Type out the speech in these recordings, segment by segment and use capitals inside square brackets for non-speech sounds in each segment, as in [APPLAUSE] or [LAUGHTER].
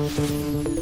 Hola,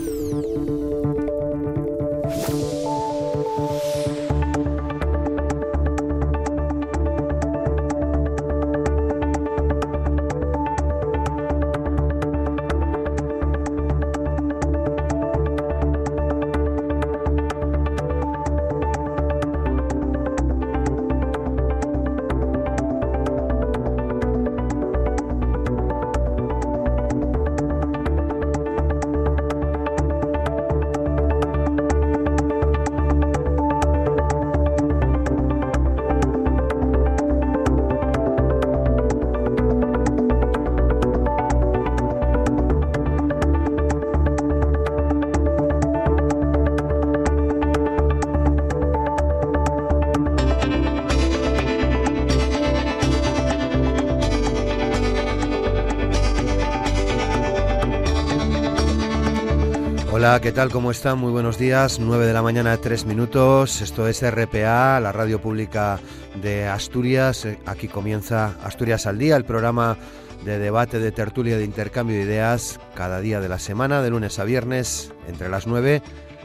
¿qué tal? ¿Cómo están? Muy buenos días. 9 de la mañana, 3 minutos. Esto es RPA, la radio pública de Asturias. Aquí comienza Asturias al Día, el programa de debate, de tertulia, de intercambio de ideas cada día de la semana, de lunes a viernes, entre las 9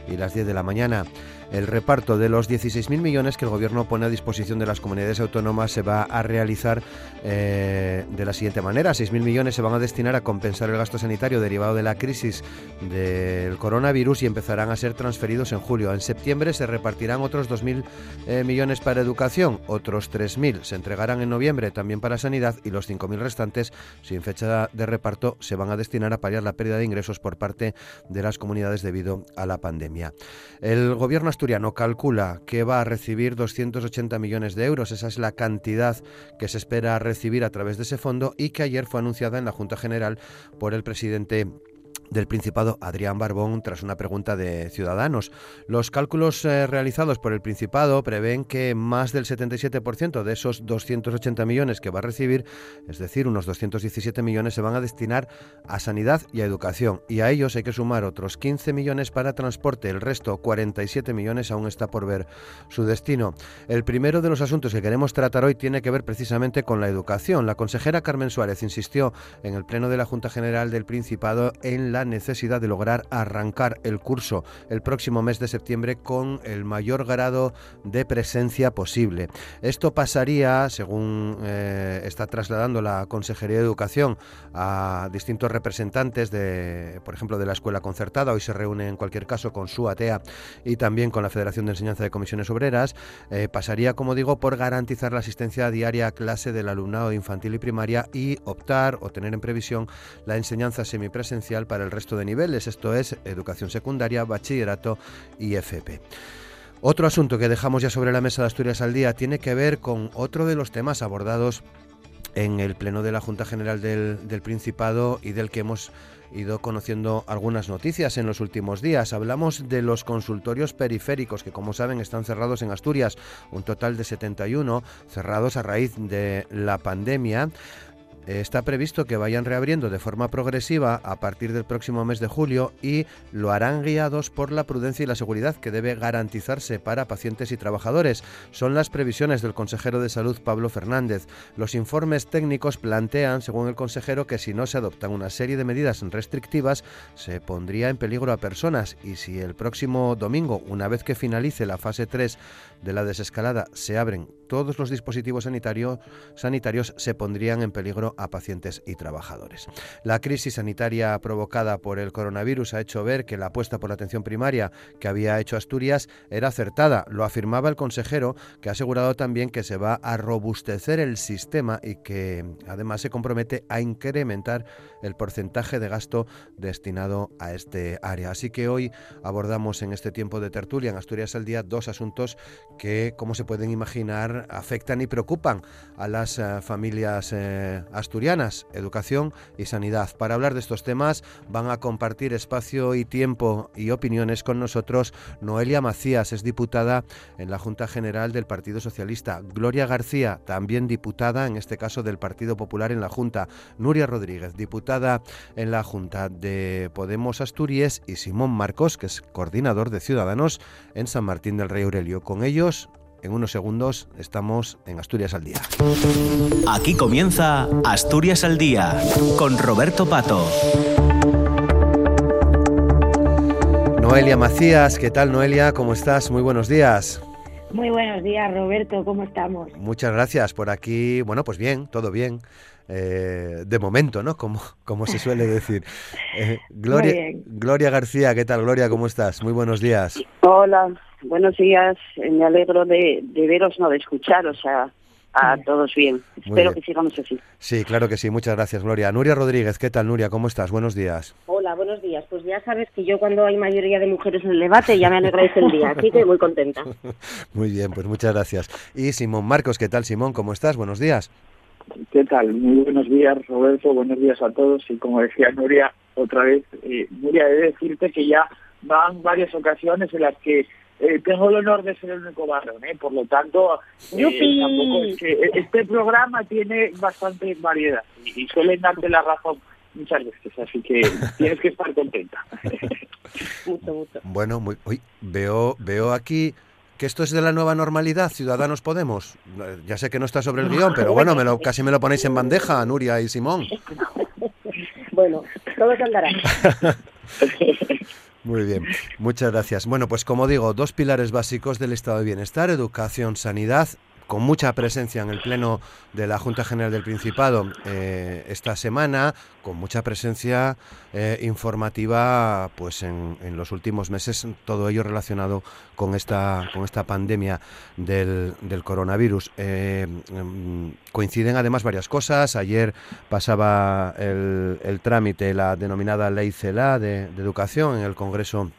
y las 10 de la mañana. El reparto de los 16.000 millones que el Gobierno pone a disposición de las comunidades autónomas se va a realizar eh, de la siguiente manera. 6.000 millones se van a destinar a compensar el gasto sanitario derivado de la crisis del coronavirus y empezarán a ser transferidos en julio. En septiembre se repartirán otros 2.000 eh, millones para educación, otros 3.000 se entregarán en noviembre también para sanidad y los 5.000 restantes, sin fecha de reparto, se van a destinar a paliar la pérdida de ingresos por parte de las comunidades debido a la pandemia. El Gobierno asturiano calcula que va a recibir 280 millones de euros. Esa es la cantidad que se espera recibir a través de ese fondo y que ayer fue anunciada en la Junta General por el presidente del Principado, Adrián Barbón, tras una pregunta de Ciudadanos. Los cálculos eh, realizados por el Principado prevén que más del 77% de esos 280 millones que va a recibir, es decir, unos 217 millones, se van a destinar a sanidad y a educación. Y a ellos hay que sumar otros 15 millones para transporte. El resto, 47 millones, aún está por ver su destino. El primero de los asuntos que queremos tratar hoy tiene que ver precisamente con la educación. La consejera Carmen Suárez insistió en el Pleno de la Junta General del Principado en la necesidad de lograr arrancar el curso el próximo mes de septiembre con el mayor grado de presencia posible. Esto pasaría, según eh, está trasladando la Consejería de Educación a distintos representantes de, por ejemplo, de la escuela concertada, hoy se reúne en cualquier caso con su ATEA y también con la Federación de Enseñanza de Comisiones Obreras, eh, pasaría, como digo, por garantizar la asistencia diaria a clase del alumnado infantil y primaria y optar o tener en previsión la enseñanza semipresencial para el resto de niveles, esto es educación secundaria, bachillerato y FP. Otro asunto que dejamos ya sobre la mesa de Asturias al día tiene que ver con otro de los temas abordados en el Pleno de la Junta General del, del Principado y del que hemos ido conociendo algunas noticias en los últimos días. Hablamos de los consultorios periféricos que, como saben, están cerrados en Asturias, un total de 71 cerrados a raíz de la pandemia. Está previsto que vayan reabriendo de forma progresiva a partir del próximo mes de julio y lo harán guiados por la prudencia y la seguridad que debe garantizarse para pacientes y trabajadores. Son las previsiones del consejero de salud Pablo Fernández. Los informes técnicos plantean, según el consejero, que si no se adoptan una serie de medidas restrictivas, se pondría en peligro a personas y si el próximo domingo, una vez que finalice la fase 3 de la desescalada, se abren todos los dispositivos sanitarios, se pondrían en peligro a pacientes y trabajadores. La crisis sanitaria provocada por el coronavirus ha hecho ver que la apuesta por la atención primaria que había hecho Asturias era acertada. Lo afirmaba el consejero, que ha asegurado también que se va a robustecer el sistema y que además se compromete a incrementar el porcentaje de gasto destinado a este área. Así que hoy abordamos en este tiempo de tertulia en Asturias al Día dos asuntos que, como se pueden imaginar, afectan y preocupan a las eh, familias eh, asturianas, educación y sanidad. Para hablar de estos temas van a compartir espacio y tiempo y opiniones con nosotros Noelia Macías, es diputada en la Junta General del Partido Socialista, Gloria García, también diputada en este caso del Partido Popular en la Junta, Nuria Rodríguez, diputada en la Junta de Podemos Asturias y Simón Marcos, que es coordinador de Ciudadanos en San Martín del Rey Aurelio. Con ellos en unos segundos estamos en Asturias al Día. Aquí comienza Asturias al Día con Roberto Pato. Noelia Macías. ¿Qué tal, Noelia? ¿Cómo estás? Muy buenos días. Muy buenos días, Roberto. ¿Cómo estamos? Muchas gracias por aquí. Bueno, pues bien, todo bien. Eh, de momento, ¿no? Como, como se suele decir. [LAUGHS] Eh, Gloria, Gloria García, ¿qué tal, Gloria? ¿Cómo estás? Muy buenos días. Hola, buenos días. Me alegro de, de veros, no de escucharos. A todos bien. Espero que sigamos así. Sí, claro que sí. Muchas gracias, Gloria. Nuria Rodríguez, ¿qué tal, Nuria? ¿Cómo estás? Buenos días. Hola, buenos días. Pues ya sabes que yo cuando hay mayoría de mujeres en el debate ya me alegráis el día, así que muy contenta. [LAUGHS] muy bien, pues muchas gracias. Y Simón Marcos, ¿qué tal, Simón? ¿Cómo estás? Buenos días. ¿Qué tal? Muy buenos días, Roberto. Buenos días a todos. Y como decía Nuria, otra vez, eh, Nuria, he de decirte que ya van varias ocasiones en las que eh, tengo el honor de ser el único varón, ¿eh? por lo tanto, eh, este programa tiene bastante variedad y, suelen darte la razón muchas veces, así que [LAUGHS] tienes que estar contenta. [LAUGHS] Bueno, muy, veo, veo aquí que esto es de la nueva normalidad, Ciudadanos Podemos. Ya sé que no está sobre el guion, pero bueno, me lo, casi me lo ponéis en bandeja, Nuria y Simón. [LAUGHS] Bueno, todo andará. Muy bien, muchas gracias. Bueno, pues como digo, dos pilares básicos del estado de bienestar, educación, sanidad con mucha presencia en el Pleno de la Junta General del Principado eh, esta semana, con mucha presencia eh, informativa pues en, los últimos meses, todo ello relacionado con esta, con esta pandemia del, coronavirus. Eh, mm, coinciden además varias cosas. Ayer pasaba el, el trámite, la denominada Ley CELA de, de Educación en el Congreso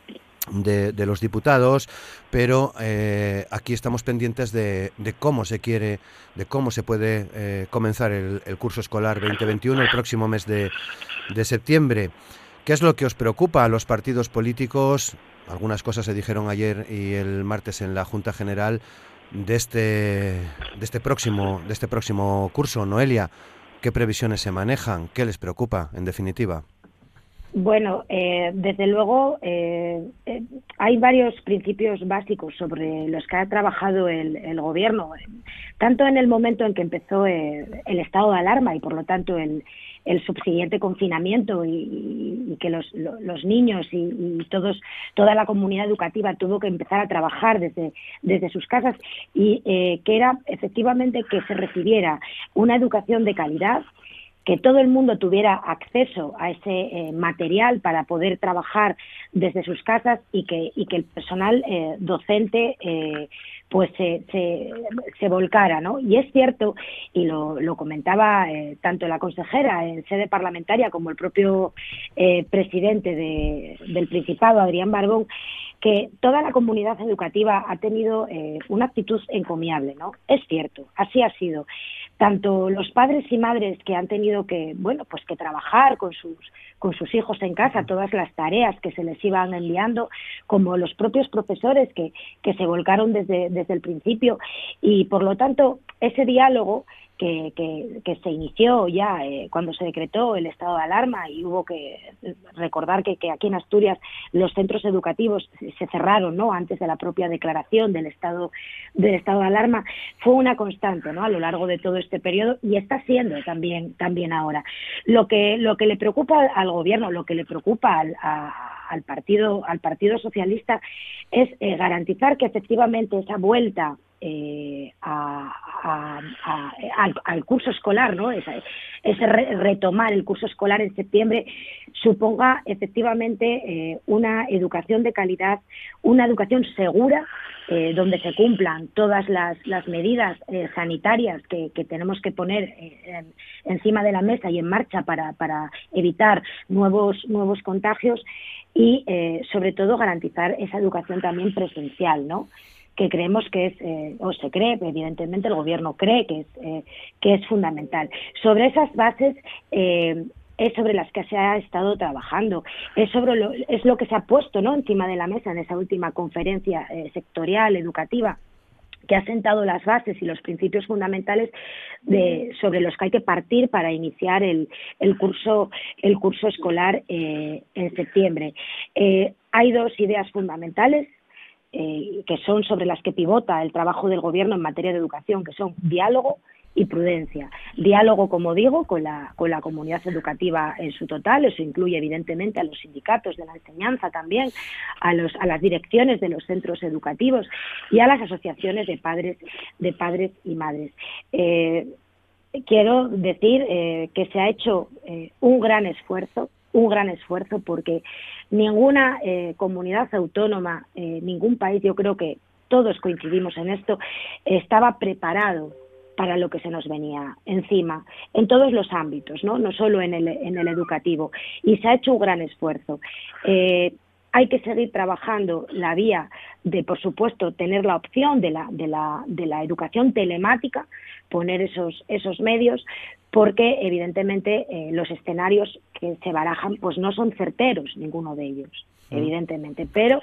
de, los diputados, pero eh, aquí estamos pendientes de, cómo se quiere, de cómo se puede eh, comenzar el, curso escolar 2021 el próximo mes de, septiembre. ¿Qué es lo que os preocupa a los partidos políticos? Algunas cosas se dijeron ayer y el martes en la Junta General de este, de este próximo, de este próximo curso. Noelia, ¿qué previsiones se manejan? ¿Qué les preocupa, en definitiva? Bueno, eh, desde luego eh, eh, hay varios principios básicos sobre los que ha trabajado el, gobierno, tanto en el momento en que empezó el estado de alarma y por lo tanto el, subsiguiente confinamiento y, que los, niños y, todos toda la comunidad educativa tuvo que empezar a trabajar desde, desde sus casas y que era efectivamente que se recibiera una educación de calidad que todo el mundo tuviera acceso a ese eh, material para poder trabajar desde sus casas y que, el personal eh, docente eh, pues se, se, volcara, ¿no? Y es cierto, y lo, lo comentaba tanto la consejera en sede parlamentaria como el propio presidente de, del Principado, Adrián Barbón, que toda la comunidad educativa ha tenido una actitud encomiable, ¿no? Es cierto, así ha sido tanto los padres y madres que han tenido que, bueno, pues que trabajar con sus, con sus hijos en casa, todas las tareas que se les iban enviando, como los propios profesores que, que se volcaron desde, desde el principio. Y por lo tanto, ese diálogo que, que, se inició ya eh, cuando se decretó el estado de alarma y hubo que recordar que, que, aquí en Asturias los centros educativos se cerraron no antes de la propia declaración del estado del estado de alarma fue una constante no a lo largo de todo este periodo y está siendo también también ahora. Lo que lo que le preocupa al gobierno lo que le preocupa al, al partido al partido socialista es eh, garantizar que efectivamente esa vuelta eh, al, curso escolar, ¿no? Ese, retomar el curso escolar en septiembre suponga efectivamente eh, una educación de calidad, una educación segura, eh, donde se cumplan todas las, medidas sanitarias que, tenemos que poner encima de la mesa y en marcha para, para evitar nuevos, nuevos contagios y, sobre todo, garantizar esa educación también presencial, ¿no? Que creemos que es, eh, o se cree, evidentemente el gobierno cree que es, eh, que es fundamental. Sobre esas bases eh, es sobre las que se ha estado trabajando, es sobre lo, es lo que se ha puesto ¿no? encima de la mesa en esa última conferencia sectorial educativa que ha sentado las bases y los principios fundamentales de, sobre los que hay que partir para iniciar el, el curso el curso escolar en septiembre. hay dos ideas fundamentales eh, que son sobre las que pivota el trabajo del Gobierno en materia de educación, que son diálogo y prudencia. Diálogo, como digo, con la, con la comunidad educativa en su total, eso incluye evidentemente a los sindicatos de la enseñanza también, a, los, a las direcciones de los centros educativos y a las asociaciones de padres, de padres y madres. Eh, quiero decir eh, que se ha hecho eh, un gran esfuerzo, un gran esfuerzo porque ninguna comunidad autónoma, ningún país, yo creo que todos coincidimos en esto, estaba preparado para lo que se nos venía encima, en todos los ámbitos, no, no solo en el, en el educativo. Y se ha hecho un gran esfuerzo. Eh, hay que seguir trabajando la vía de, por supuesto, tener la opción de la, de la, de la educación telemática, poner esos, esos medios, porque evidentemente eh, los escenarios que se barajan pues no son certeros, ninguno de ellos evidentemente, pero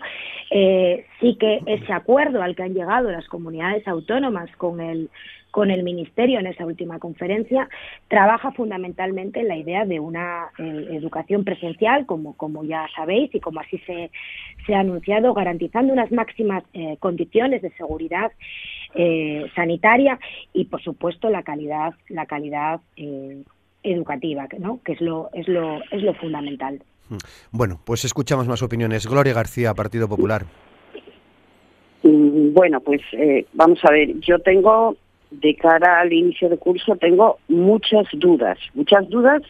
eh, sí que ese acuerdo al que han llegado las comunidades autónomas con el con el Ministerio en esa última conferencia, trabaja fundamentalmente en la idea de una eh, educación presencial, como, como ya sabéis y como así se, se ha anunciado, garantizando unas máximas condiciones de seguridad sanitaria y, por supuesto, la calidad, la calidad educativa, ¿no? que es lo, es lo, es lo fundamental. Mm. Bueno, pues escuchamos más opiniones. Gloria García, Partido Popular. Mm, bueno, pues eh, vamos a ver, yo tengo, de cara al inicio de curso, tengo muchas dudas, muchas dudas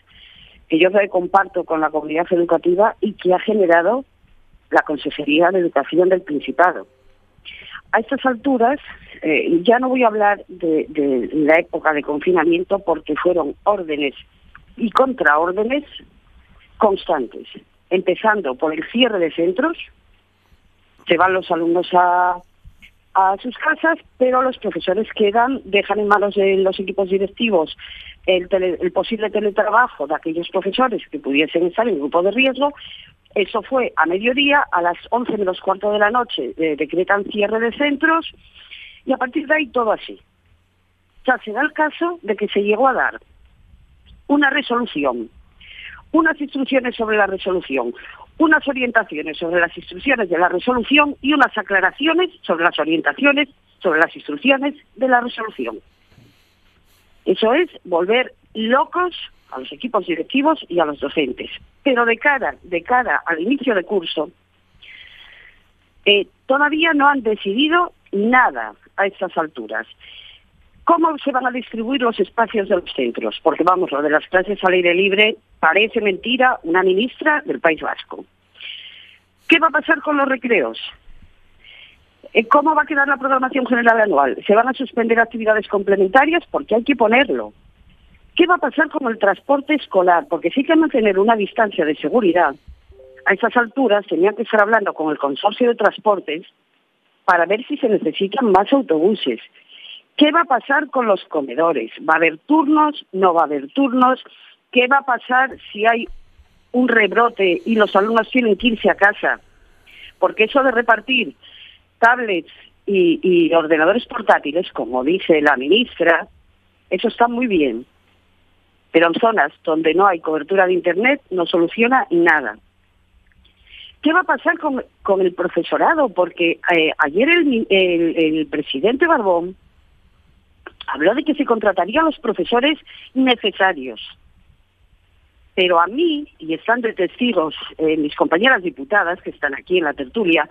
que yo comparto con la comunidad educativa y que ha generado la Consejería de Educación del Principado. A estas alturas, eh, ya no voy a hablar de, la época de confinamiento porque fueron órdenes y contraórdenes constantes, empezando por el cierre de centros, se van los alumnos a, a sus casas, pero los profesores quedan, dejan en manos de los equipos directivos el posible teletrabajo de aquellos profesores que pudiesen estar en grupo de riesgo. Eso fue a mediodía, a las 11 menos cuarto de la noche eh, decretan cierre de centros y a partir de ahí todo así. Sea, se da el caso de que se llegó a dar una resolución unas instrucciones sobre la resolución, unas orientaciones sobre las instrucciones de la resolución y unas aclaraciones sobre las orientaciones sobre las instrucciones de la resolución. Eso es volver locos a los equipos directivos y a los docentes. Pero de cara, de cara al inicio de curso, eh, todavía no han decidido nada a estas alturas. ¿Cómo se van a distribuir los espacios de los centros? Porque vamos, lo de las clases al aire libre parece mentira una ministra del País Vasco. ¿Qué va a pasar con los recreos? Eh, ¿Cómo va a quedar la programación general anual? ¿Se van a suspender actividades complementarias? Porque hay que ponerlo. ¿Qué va a pasar con el transporte escolar? Porque sí que mantener una distancia de seguridad. A esas alturas tenía que estar hablando con el consorcio de transportes para ver si se necesitan más autobuses ¿Qué va a pasar con los comedores? ¿Va a haber turnos? ¿No va a haber turnos? ¿Qué va a pasar si hay un rebrote y los alumnos tienen que irse a casa? Porque eso de repartir tablets y, ordenadores portátiles, como dice la ministra, eso está muy bien. Pero en zonas donde no hay cobertura de Internet no soluciona nada. ¿Qué va a pasar con, el profesorado? Porque eh, ayer el presidente Barbón habló de que se contratarían los profesores necesarios. Pero a mí, y están de testigos eh, mis compañeras diputadas que están aquí en la tertulia,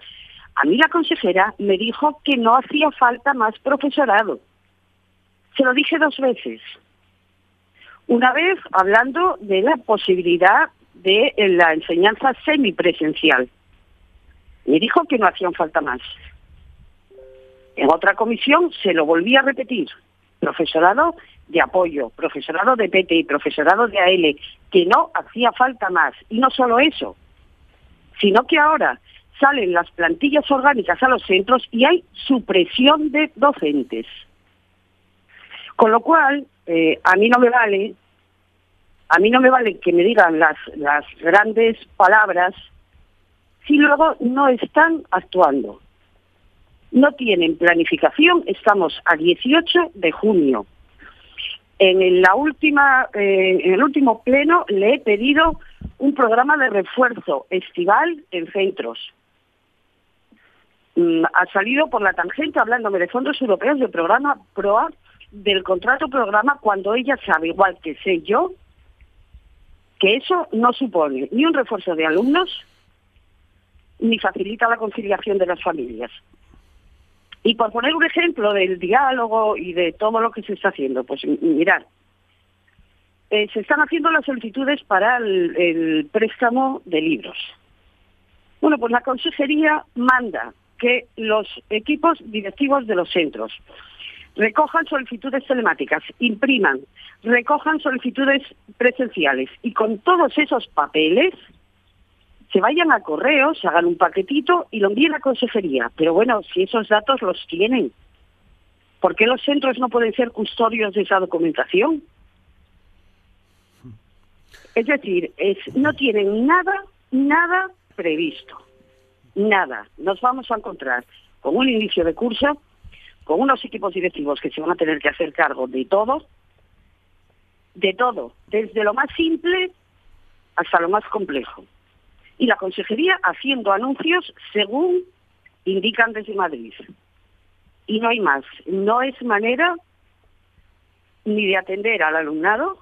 a mí la consejera me dijo que no hacía falta más profesorado. Se lo dije dos veces. Una vez hablando de la posibilidad de eh, la enseñanza semipresencial. Me dijo que no hacían falta más. En otra comisión se lo volví a repetir profesorado de apoyo, profesorado de PTI, profesorado de AL, que no hacía falta más. Y no solo eso, sino que ahora salen las plantillas orgánicas a los centros y hay supresión de docentes. Con lo cual, eh, a mí no me vale, a mí no me vale que me digan las, las grandes palabras si luego no están actuando no tienen planificación, estamos a 18 de junio. En la última, eh, en el último pleno le he pedido un programa de refuerzo estival en centros. Mm, ha salido por la tangente hablándome de fondos europeos del programa PROA del contrato programa cuando ella sabe, igual que sé yo, que eso no supone ni un refuerzo de alumnos ni facilita la conciliación de las familias. Y por poner un ejemplo del diálogo y de todo lo que se está haciendo, pues mirad, eh, se están haciendo las solicitudes para el, préstamo de libros. Bueno, pues la consejería manda que los equipos directivos de los centros recojan solicitudes telemáticas, impriman, recojan solicitudes presenciales y con todos esos papeles se vayan a correo, se hagan un paquetito y lo envíen a consejería. Pero bueno, si esos datos los tienen, ¿por qué los centros no pueden ser custodios de esa documentación? Es decir, es, no tienen nada, nada previsto. Nada. Nos vamos a encontrar con un inicio de curso, con unos equipos directivos que se van a tener que hacer cargo de todo, de todo, desde lo más simple hasta lo más complejo y la consejería haciendo anuncios según indican desde Madrid. Y no hay más. No es manera ni de atender al alumnado,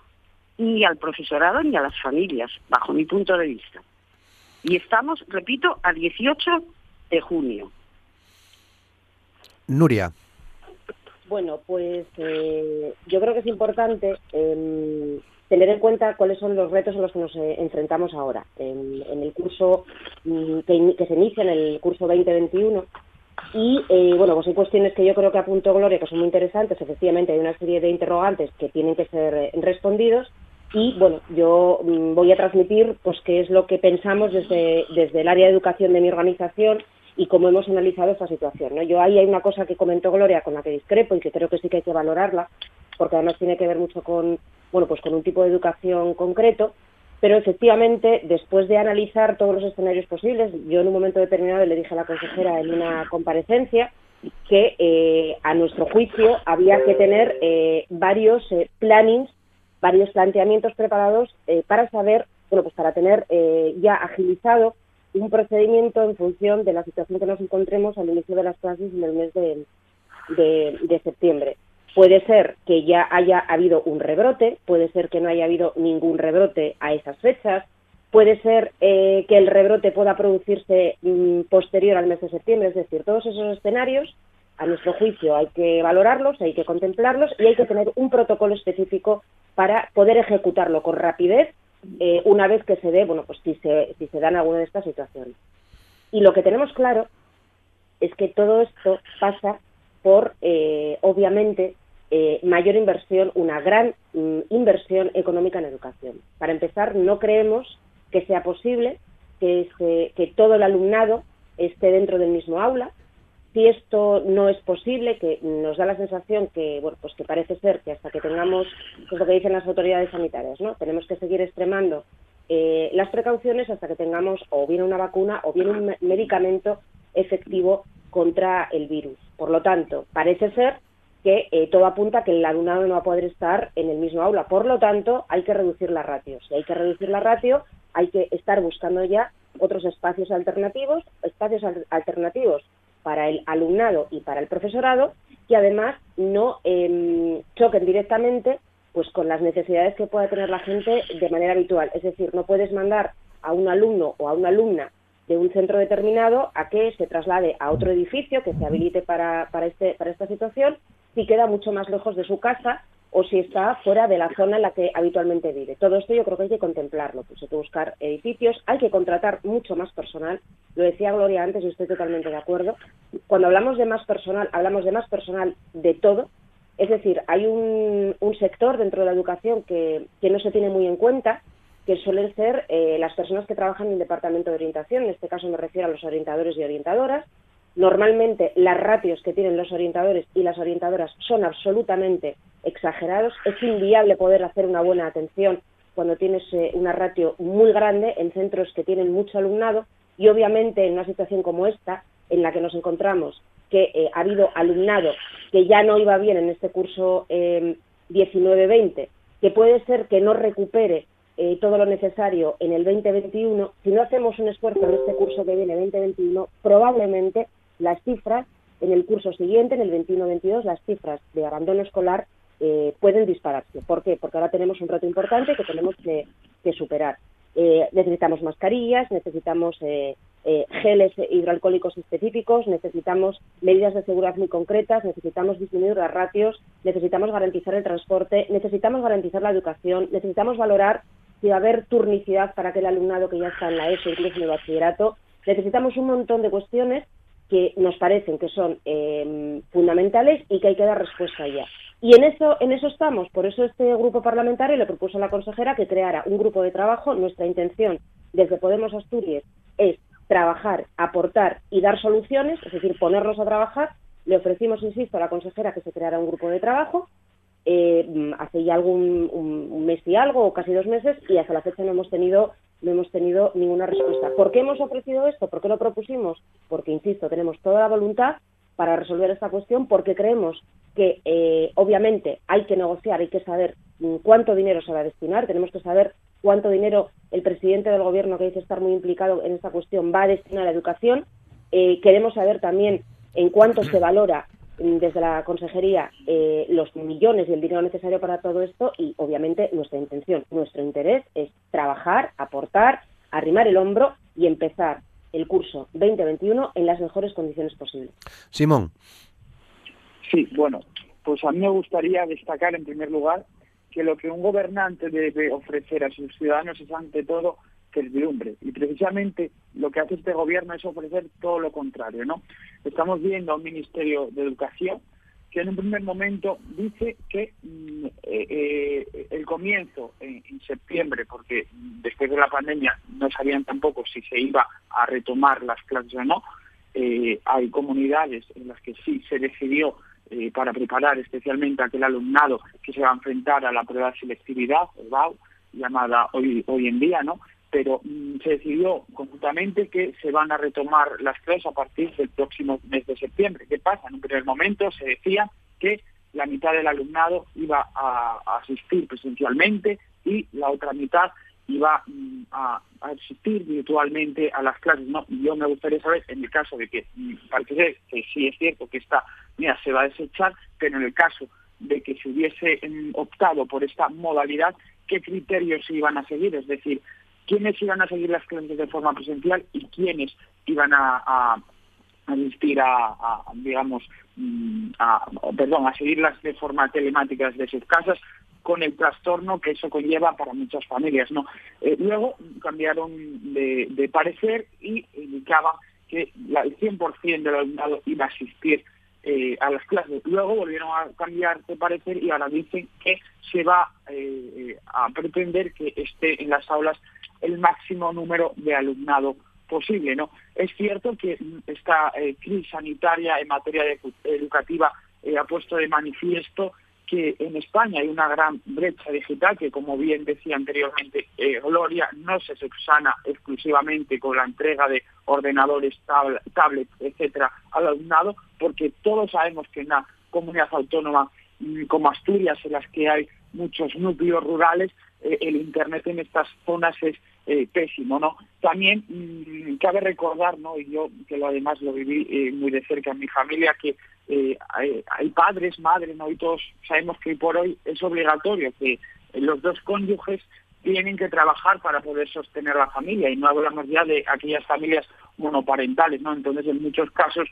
ni al profesorado, ni a las familias, bajo mi punto de vista. Y estamos, repito, a 18 de junio. Nuria. Bueno, pues eh, yo creo que es importante em, tener en cuenta cuáles son los retos a los que nos eh, enfrentamos ahora. En, el curso mm, que, se inicia en el curso 2021 y eh, bueno, pues hay cuestiones que yo creo que apuntó Gloria que son muy interesantes. Efectivamente, hay una serie de interrogantes que tienen que ser eh, respondidos y bueno, yo mm, voy a transmitir pues qué es lo que pensamos desde, desde el área de educación de mi organización y cómo hemos analizado esta situación. ¿no? Yo ahí hay una cosa que comentó Gloria con la que discrepo y que creo que sí que hay que valorarla, porque además tiene que ver mucho con bueno, pues con un tipo de educación concreto, pero efectivamente, después de analizar todos los escenarios posibles, yo en un momento determinado le dije a la consejera en una comparecencia que eh, a nuestro juicio había que tener eh, varios eh, plannings, varios planteamientos preparados para saber, bueno, pues para tener ya agilizado un procedimiento en función de la situación que nos encontremos al inicio de las clases en el mes de septiembre. Puede ser que ya haya habido un rebrote, puede ser que no haya habido ningún rebrote a esas fechas, puede ser eh, que el rebrote pueda producirse mm, posterior al mes de septiembre, es decir, todos esos escenarios, a nuestro juicio, hay que valorarlos, hay que contemplarlos y hay que tener un protocolo específico para poder ejecutarlo con rapidez eh, una vez que se dé, bueno, pues si se, si se dan alguna de estas situaciones. Y lo que tenemos claro es que todo esto pasa por, eh, obviamente, eh, mayor inversión, una gran mm, inversión económica en educación. Para empezar, no creemos que sea posible que, que todo el alumnado esté dentro del mismo aula. Si esto no es posible, que nos da la sensación que, bueno, pues que parece ser que hasta que tengamos, pues lo que dicen las autoridades sanitarias, ¿no? Tenemos que seguir extremando eh, las precauciones hasta que tengamos o bien una vacuna o bien un medicamento efectivo contra el virus. Por lo tanto, parece ser que eh, todo apunta a que el alumnado no va a poder estar en el mismo aula. Por lo tanto, hay que reducir la ratio. Si hay que reducir la ratio, hay que estar buscando ya otros espacios alternativos, espacios alternativos para el alumnado y para el profesorado, que además no em, choquen directamente pues con las necesidades que pueda tener la gente de manera habitual. Es decir, no puedes mandar a un alumno o a una alumna de un centro determinado a que se traslade a otro edificio que se habilite para, para, este, para esta situación si queda mucho más lejos de su casa o si está fuera de la zona en la que habitualmente vive. Todo esto yo creo que hay que contemplarlo, pues hay que buscar edificios, hay que contratar mucho más personal, lo decía Gloria antes y estoy totalmente de acuerdo. Cuando hablamos de más personal, hablamos de más personal de todo, es decir, hay un, sector dentro de la educación que, no se tiene muy en cuenta, que suelen ser eh, las personas que trabajan en el departamento de orientación, en este caso me refiero a los orientadores y orientadoras. Normalmente las ratios que tienen los orientadores y las orientadoras son absolutamente exagerados. Es inviable poder hacer una buena atención cuando tienes eh, una ratio muy grande en centros que tienen mucho alumnado y obviamente en una situación como esta, en la que nos encontramos, que eh, ha habido alumnado que ya no iba bien en este curso 19-20, que puede ser que no recupere eh, todo lo necesario en el 2021, si no hacemos un esfuerzo en este curso que viene 2021, probablemente las cifras en el curso siguiente, en el 21-22, las cifras de abandono escolar eh, pueden dispararse. ¿Por qué? Porque ahora tenemos un reto importante que tenemos que, superar. Eh, necesitamos mascarillas, necesitamos eh, geles hidroalcohólicos específicos, necesitamos medidas de seguridad muy concretas, necesitamos disminuir las ratios, necesitamos garantizar el transporte, necesitamos garantizar la educación, necesitamos valorar si va a haber turnicidad para aquel alumnado que ya está en la ESO, incluso en el bachillerato. Necesitamos un montón de cuestiones que nos parecen que son fundamentales y que hay que dar respuesta ya. Y en eso, en eso estamos. Por eso este grupo parlamentario le propuso a la consejera que creara un grupo de trabajo. Nuestra intención desde Podemos Asturias es trabajar, aportar y dar soluciones, es decir, ponernos a trabajar. Le ofrecimos, insisto, a la consejera que se creara un grupo de trabajo. Eh, hace ya algún un, mes y algo, o casi dos meses, y hasta la fecha no hemos tenido no hemos tenido ninguna respuesta. ¿Por qué hemos ofrecido esto? ¿Por qué lo propusimos? Porque, insisto, tenemos toda la voluntad para resolver esta cuestión, porque creemos que eh, obviamente hay que negociar, hay que saber mm, cuánto dinero se va a destinar, tenemos que saber cuánto dinero el presidente del gobierno, que dice estar muy implicado en esta cuestión, va a destinar a la educación. Eh, queremos saber también en cuánto se valora desde la consejería eh, los millones y el dinero necesario para todo esto y obviamente nuestra intención, nuestro interés es trabajar, aportar, arrimar el hombro y empezar el curso 2021 en las mejores condiciones posibles. Simón. Sí, bueno, pues a mí me gustaría destacar en primer lugar que lo que un gobernante debe ofrecer a sus ciudadanos es ante todo certidumbre. Y precisamente lo que hace este gobierno es ofrecer todo lo contrario, ¿no? Estamos viendo a un Ministerio de Educación que en un primer momento dice que mm, eh, eh, el comienzo en, septiembre, porque después de la pandemia no sabían tampoco si se iba a retomar las clases o no, eh, hay comunidades en las que sí se decidió eh, para preparar especialmente a aquel alumnado que se va a enfrentar a la prueba de selectividad, el BAU, llamada hoy, hoy en día, ¿no? Pero mm, se decidió conjuntamente que se van a retomar las clases a partir del próximo mes de septiembre. ¿Qué pasa? En un primer momento se decía que la mitad del alumnado iba a, asistir presencialmente y la otra mitad iba mm, a, asistir virtualmente a las clases. No, yo me gustaría saber, en el caso de que mm, parece que sí es cierto que esta mira, se va a desechar, pero en el caso de que se hubiese mm, optado por esta modalidad, ¿qué criterios se iban a seguir? Es decir, ¿quiénes iban a seguir las clases de forma presencial y quiénes iban a, asistir a, digamos, mm, perdón, a seguirlas de forma telemática desde sus casas con el trastorno que eso conlleva para muchas familias, ¿no? Eh, luego cambiaron de, parecer y indicaban que el 100% del alumnado iba a asistir eh, a las clases. Luego volvieron a cambiar de parecer y ahora dicen que se va eh, a pretender que esté en las aulas el máximo número de alumnado posible. ¿no? Es cierto que esta eh, crisis sanitaria en materia educativa ha puesto de manifiesto que en España hay una gran brecha digital que, como bien decía anteriormente Gloria, no se subsana exclusivamente con la entrega de ordenadores, tablets, etcétera, al alumnado, porque todos sabemos que en una comunidad autónoma mm, como Asturias, en las que hay muchos núcleos rurales, eh, el Internet en estas zonas es eh, pésimo, ¿no? También mm, cabe recordar, ¿no? Y yo que lo además lo viví eh, muy de cerca en mi familia, que hay, padres, madres, ¿no? Y todos sabemos que por hoy es obligatorio que los dos cónyuges tienen que trabajar para poder sostener la familia y no hablamos ya de aquellas familias monoparentales, ¿no? Entonces, en muchos casos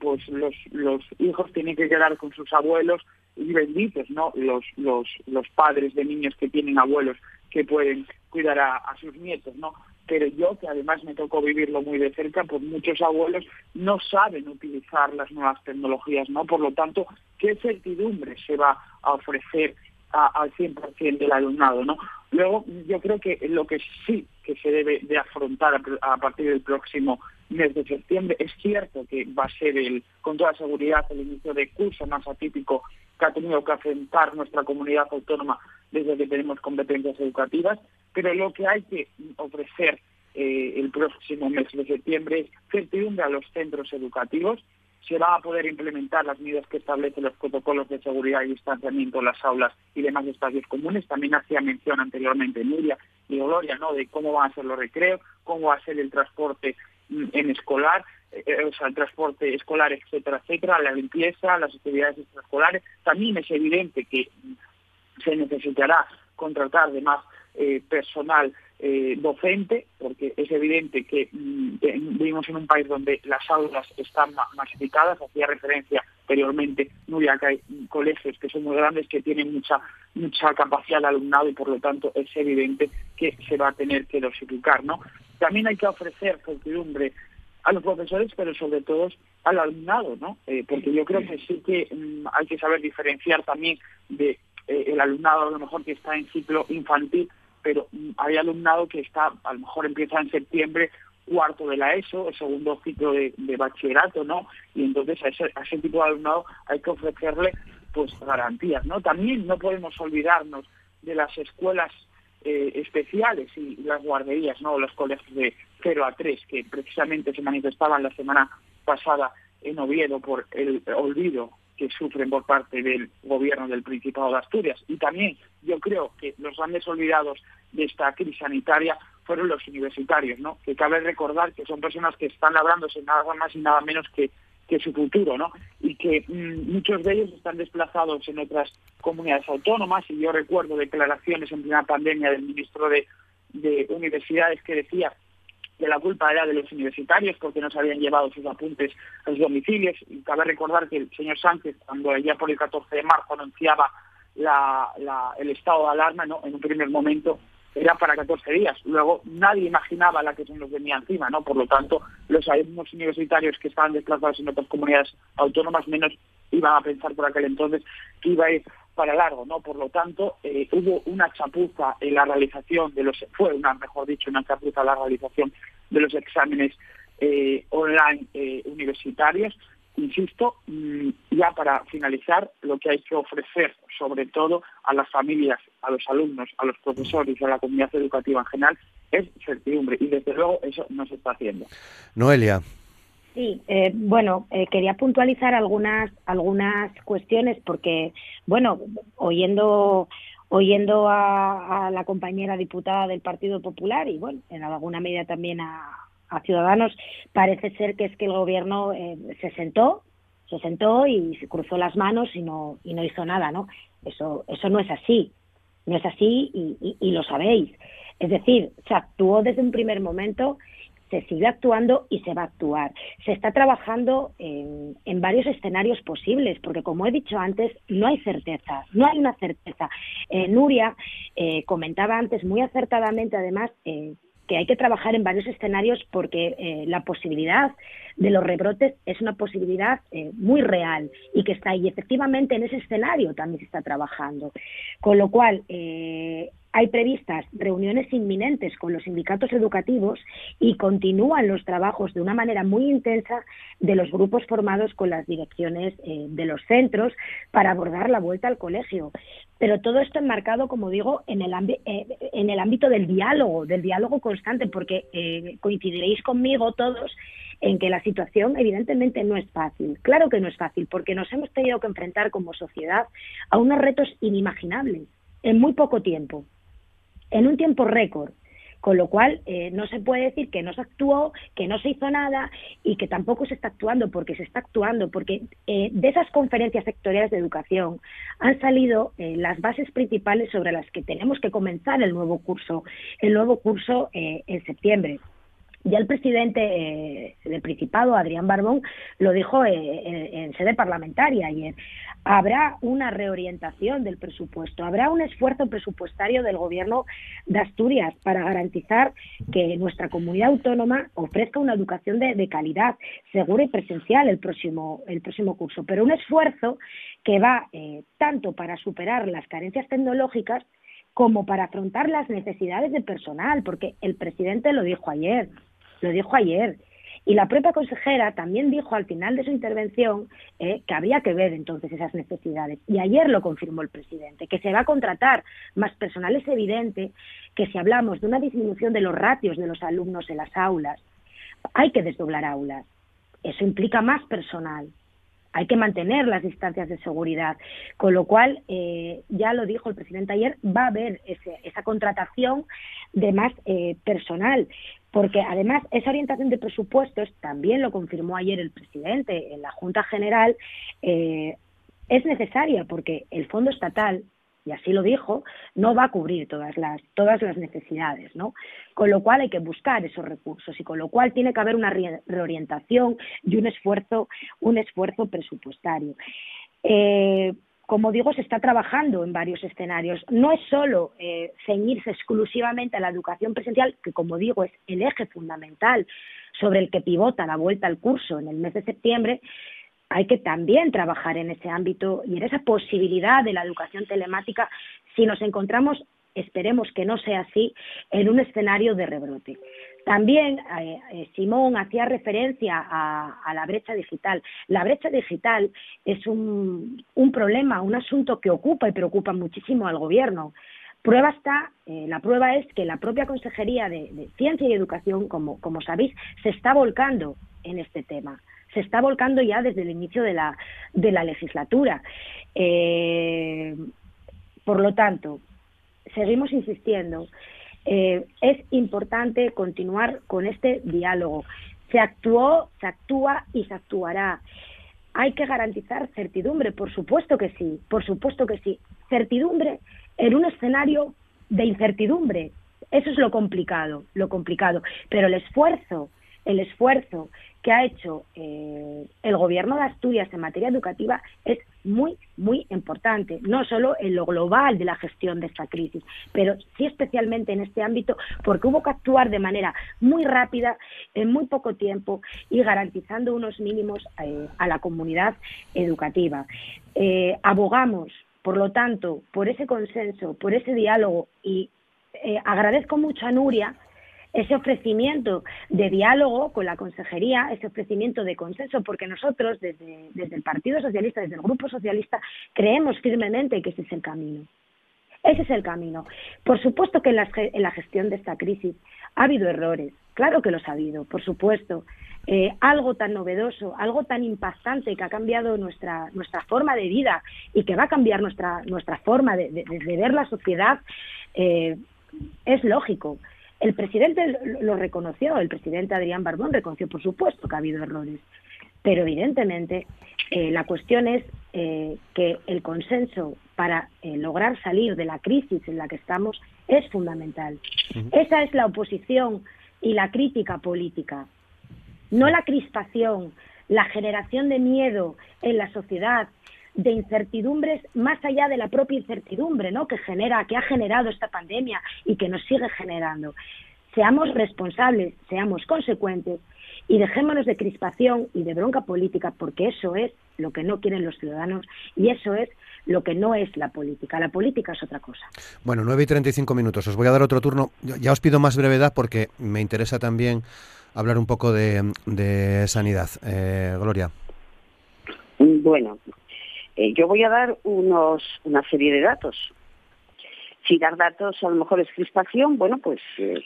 pues los, los hijos tienen que quedar con sus abuelos y benditos, ¿no? Los, los, los padres de niños que tienen abuelos que pueden cuidar a, sus nietos, ¿no? Pero yo, que además me tocó vivirlo muy de cerca, pues muchos abuelos no saben utilizar las nuevas tecnologías, ¿no? Por lo tanto, ¿qué certidumbre se va a ofrecer al 100% del alumnado, ¿no? Luego, yo creo que lo que sí que se debe de afrontar a partir del próximo mes de septiembre. Es cierto que va a ser el, con toda seguridad el inicio de curso más atípico que ha tenido que afrontar nuestra comunidad autónoma desde que tenemos competencias educativas, pero lo que hay que ofrecer eh, el próximo mes de septiembre es certidumbre a los centros educativos, se va a poder implementar las medidas que establecen los protocolos de seguridad y distanciamiento en las aulas y demás espacios comunes. También hacía mención anteriormente Nuria y Gloria, ¿no? De cómo van a ser los recreos, cómo va a ser el transporte en escolar, o sea, el transporte escolar, etcétera, etcétera, la limpieza, las actividades extraescolares. También es evidente que se necesitará contratar de más eh, personal eh, docente, porque es evidente que mm, vivimos en un país donde las aulas están masificadas, hacía referencia anteriormente, Nuria, que hay colegios que son muy grandes, que tienen mucha mucha capacidad de alumnado y por lo tanto es evidente que se va a tener que dosificar, ¿no? También hay que ofrecer certidumbre a los profesores, pero sobre todo al alumnado, ¿no? Eh, porque yo creo que sí que mm, hay que saber diferenciar también de el alumnado a lo mejor que está en ciclo infantil pero hay alumnado que está, a lo mejor empieza en septiembre, cuarto de la ESO, el segundo ciclo de, bachillerato, ¿no? Y entonces a ese, tipo de alumnado hay que ofrecerle pues garantías, ¿no? También no podemos olvidarnos de las escuelas eh, especiales y las guarderías, ¿no? Los colegios de 0 a 3 que precisamente se manifestaban la semana pasada en Oviedo por el olvido que sufren por parte del gobierno del Principado de Asturias. Y también yo creo que los grandes olvidados de esta crisis sanitaria fueron los universitarios, ¿no? Que cabe recordar que son personas que están labrándose nada más y nada menos que, que su futuro, ¿no? Y que mm, muchos de ellos están desplazados en otras comunidades autónomas y yo recuerdo declaraciones en plena pandemia del ministro de, de Universidades que decía que la culpa era de los universitarios porque no se habían llevado sus apuntes a los domicilios. Y cabe recordar que el señor Sánchez, cuando ya por el 14 de marzo anunciaba el estado de alarma, ¿no? en un primer momento era para 14 días. Luego nadie imaginaba la que se nos venía encima, ¿no? Por lo tanto, los alumnos universitarios que estaban desplazados en otras comunidades autónomas menos iban a pensar por aquel entonces que iba a ir para largo, ¿no? Por lo tanto, eh, hubo una chapuza en la realización de los, fue una, mejor dicho, una chapuza en la realización de los exámenes eh, online eh, universitarios. Insisto, mm, ya para finalizar, lo que hay que ofrecer, sobre todo a las familias, a los alumnos, a los profesores y a la comunidad educativa en general, es certidumbre. Y desde luego eso no se está haciendo. Noelia. Sí, eh, bueno, eh, quería puntualizar algunas algunas cuestiones porque, bueno, oyendo oyendo a, la compañera diputada del Partido Popular y, bueno, en alguna medida también a, Ciudadanos, parece ser que es que el gobierno eh, se sentó, se sentó y se cruzó las manos y no y no hizo nada, ¿no? Eso eso no es así, no es así y, y lo sabéis. Es decir, se actuó desde un primer momento se sigue actuando y se va a actuar. Se está trabajando en, varios escenarios posibles, porque como he dicho antes, no hay certeza, no hay una certeza. Eh, Nuria eh, comentaba antes muy acertadamente, además, eh, que hay que trabajar en varios escenarios porque la posibilidad de los rebrotes es una posibilidad muy real y que está ahí. Efectivamente, en ese escenario también se está trabajando. Con lo cual, hay previstas reuniones inminentes con los sindicatos educativos y continúan los trabajos de una manera muy intensa de los grupos formados con las direcciones eh, de los centros para abordar la vuelta al colegio. Pero todo esto enmarcado, como digo, en el, eh, ámbito del diálogo, del diálogo constante, porque eh, coincidiréis conmigo todos en que la situación evidentemente no es fácil. Claro que no es fácil, porque nos hemos tenido que enfrentar como sociedad a unos retos inimaginables en muy poco tiempo en un tiempo récord. Con lo cual, eh, no se puede decir que no se actuó, que no se hizo nada y que tampoco se está actuando, porque se está actuando, porque eh, de esas conferencias sectoriales de educación han salido eh, las bases principales sobre las que tenemos que comenzar el nuevo curso, el nuevo curso en septiembre. Ya el presidente eh, del Principado, Adrián Barbón, lo dijo eh, en, sede parlamentaria ayer. Habrá una reorientación del presupuesto, habrá un esfuerzo presupuestario del Gobierno de Asturias para garantizar que nuestra comunidad autónoma ofrezca una educación de, calidad, segura y presencial el próximo, el próximo curso. Pero un esfuerzo que va eh, tanto para superar las carencias tecnológicas como para afrontar las necesidades de personal, porque el presidente lo dijo ayer, lo dijo ayer. Y la propia consejera también dijo al final de su intervención eh, que había que ver entonces esas necesidades. Y ayer lo confirmó el presidente, que se va a contratar más personal. Es evidente que si hablamos de una disminución de los ratios de los alumnos en las aulas, hay que desdoblar aulas. Eso implica más personal. Hay que mantener las distancias de seguridad. Con lo cual, eh, ya lo dijo el presidente ayer, va a haber esa contratación de más eh, personal. Porque además esa orientación de presupuestos, también lo confirmó ayer el presidente en la Junta General, eh, es necesaria porque el Fondo Estatal y así lo dijo, no va a cubrir todas las, todas las necesidades, ¿no? Con lo cual hay que buscar esos recursos y con lo cual tiene que haber una reorientación y un esfuerzo, un esfuerzo presupuestario. Eh, como digo, se está trabajando en varios escenarios. No es solo eh, ceñirse exclusivamente a la educación presencial, que como digo es el eje fundamental sobre el que pivota la vuelta al curso en el mes de septiembre, hay que también trabajar en ese ámbito y en esa posibilidad de la educación telemática si nos encontramos, esperemos que no sea así, en un escenario de rebrote. También eh, eh, Simón hacía referencia a, la brecha digital. La brecha digital es un, problema, un asunto que ocupa y preocupa muchísimo al Gobierno. Prueba está, eh, la prueba es que la propia Consejería de, Ciencia y Educación, como, como sabéis, se está volcando en este tema se está volcando ya desde el inicio de la, de la legislatura. Eh, por lo tanto, seguimos insistiendo. Eh, es importante continuar con este diálogo. Se actuó, se actúa y se actuará. Hay que garantizar certidumbre, por supuesto que sí, por supuesto que sí. Certidumbre en un escenario de incertidumbre. Eso es lo complicado, lo complicado. Pero el esfuerzo, el esfuerzo que ha hecho eh, el gobierno de Asturias en materia educativa es muy, muy importante, no solo en lo global de la gestión de esta crisis, pero sí especialmente en este ámbito, porque hubo que actuar de manera muy rápida, en muy poco tiempo y garantizando unos mínimos eh, a la comunidad educativa. Eh, abogamos, por lo tanto, por ese consenso, por ese diálogo y agradezco mucho a Nuria ese ofrecimiento de diálogo con la consejería, ese ofrecimiento de consenso, porque nosotros desde, desde el Partido Socialista, desde el Grupo Socialista, creemos firmemente que ese es el camino. Ese es el camino. Por supuesto que en la, en la gestión de esta crisis ha habido errores, claro que los ha habido, por supuesto. Eh, algo tan novedoso, algo tan impactante que ha cambiado nuestra, nuestra forma de vida y que va a cambiar nuestra, nuestra forma de, de, ver la sociedad, eh, es lógico. El presidente lo reconoció, el presidente Adrián Barbón reconoció, por supuesto, que ha habido errores, pero evidentemente eh, la cuestión es eh, que el consenso para eh, lograr salir de la crisis en la que estamos es fundamental. Esa es la oposición y la crítica política, no la crispación, la generación de miedo en la sociedad, de incertidumbres más allá de la propia incertidumbre ¿no? que genera, que ha generado esta pandemia y que nos sigue generando. Seamos responsables, seamos consecuentes y dejémonos de crispación y de bronca política porque eso es lo que no quieren los ciudadanos y eso es lo que no es la política. La política es otra cosa. Bueno, 9 y 35 minutos. Os voy a dar otro turno. Ya os pido más brevedad porque me interesa también hablar un poco de, sanidad. Eh, Gloria. Bueno, eh, yo voy a dar una serie de datos. Si dar datos a lo mejor es crispación, bueno, pues, eh,